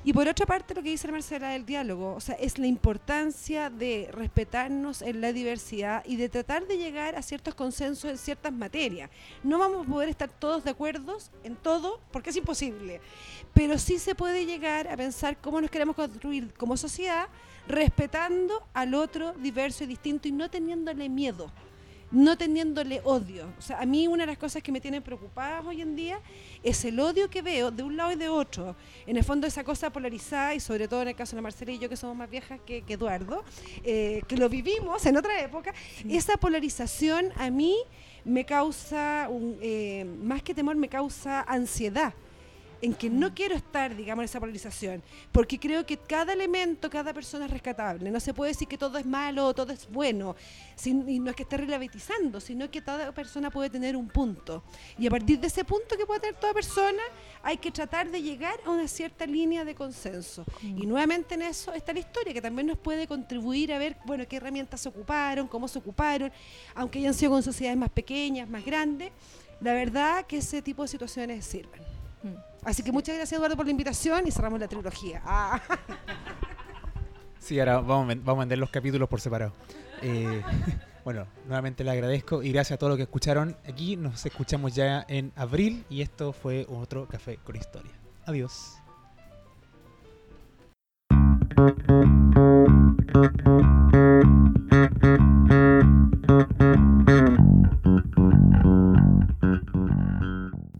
Y por otra parte, lo que dice Marcela del diálogo, o sea, es la importancia de respetarnos en la diversidad y de tratar de llegar a ciertos consensos en ciertas materias. No vamos a poder estar todos de acuerdo en todo, porque es imposible, pero sí se puede llegar a pensar cómo nos queremos construir como sociedad respetando al otro diverso y distinto y no teniéndole miedo no teniéndole odio. O sea, a mí una de las cosas que me tienen preocupadas hoy en día es el odio que veo de un lado y de otro. En el fondo esa cosa polarizada y sobre todo en el caso de Marcela y yo que somos más viejas que, Eduardo, eh, que lo vivimos en otra época, esa polarización a mí me causa, un, eh, más que temor, me causa ansiedad en que no quiero estar, digamos, en esa polarización, porque creo que cada elemento, cada persona es rescatable. No se puede decir que todo es malo o todo es bueno, y no es que esté relativizando, sino que toda persona puede tener un punto. Y a partir de ese punto que puede tener toda persona, hay que tratar de llegar a una cierta línea de consenso. Mm. Y nuevamente en eso está la historia, que también nos puede contribuir a ver, bueno, qué herramientas se ocuparon, cómo se ocuparon, aunque hayan sido con sociedades más pequeñas, más grandes. La verdad que ese tipo de situaciones sirven. Así que muchas gracias Eduardo por la invitación y cerramos la trilogía. Ah. Sí, ahora vamos, vamos a vender los capítulos por separado. Eh, bueno, nuevamente le agradezco y gracias a todos los que escucharon. Aquí nos escuchamos ya en abril y esto fue otro café con historia. Adiós.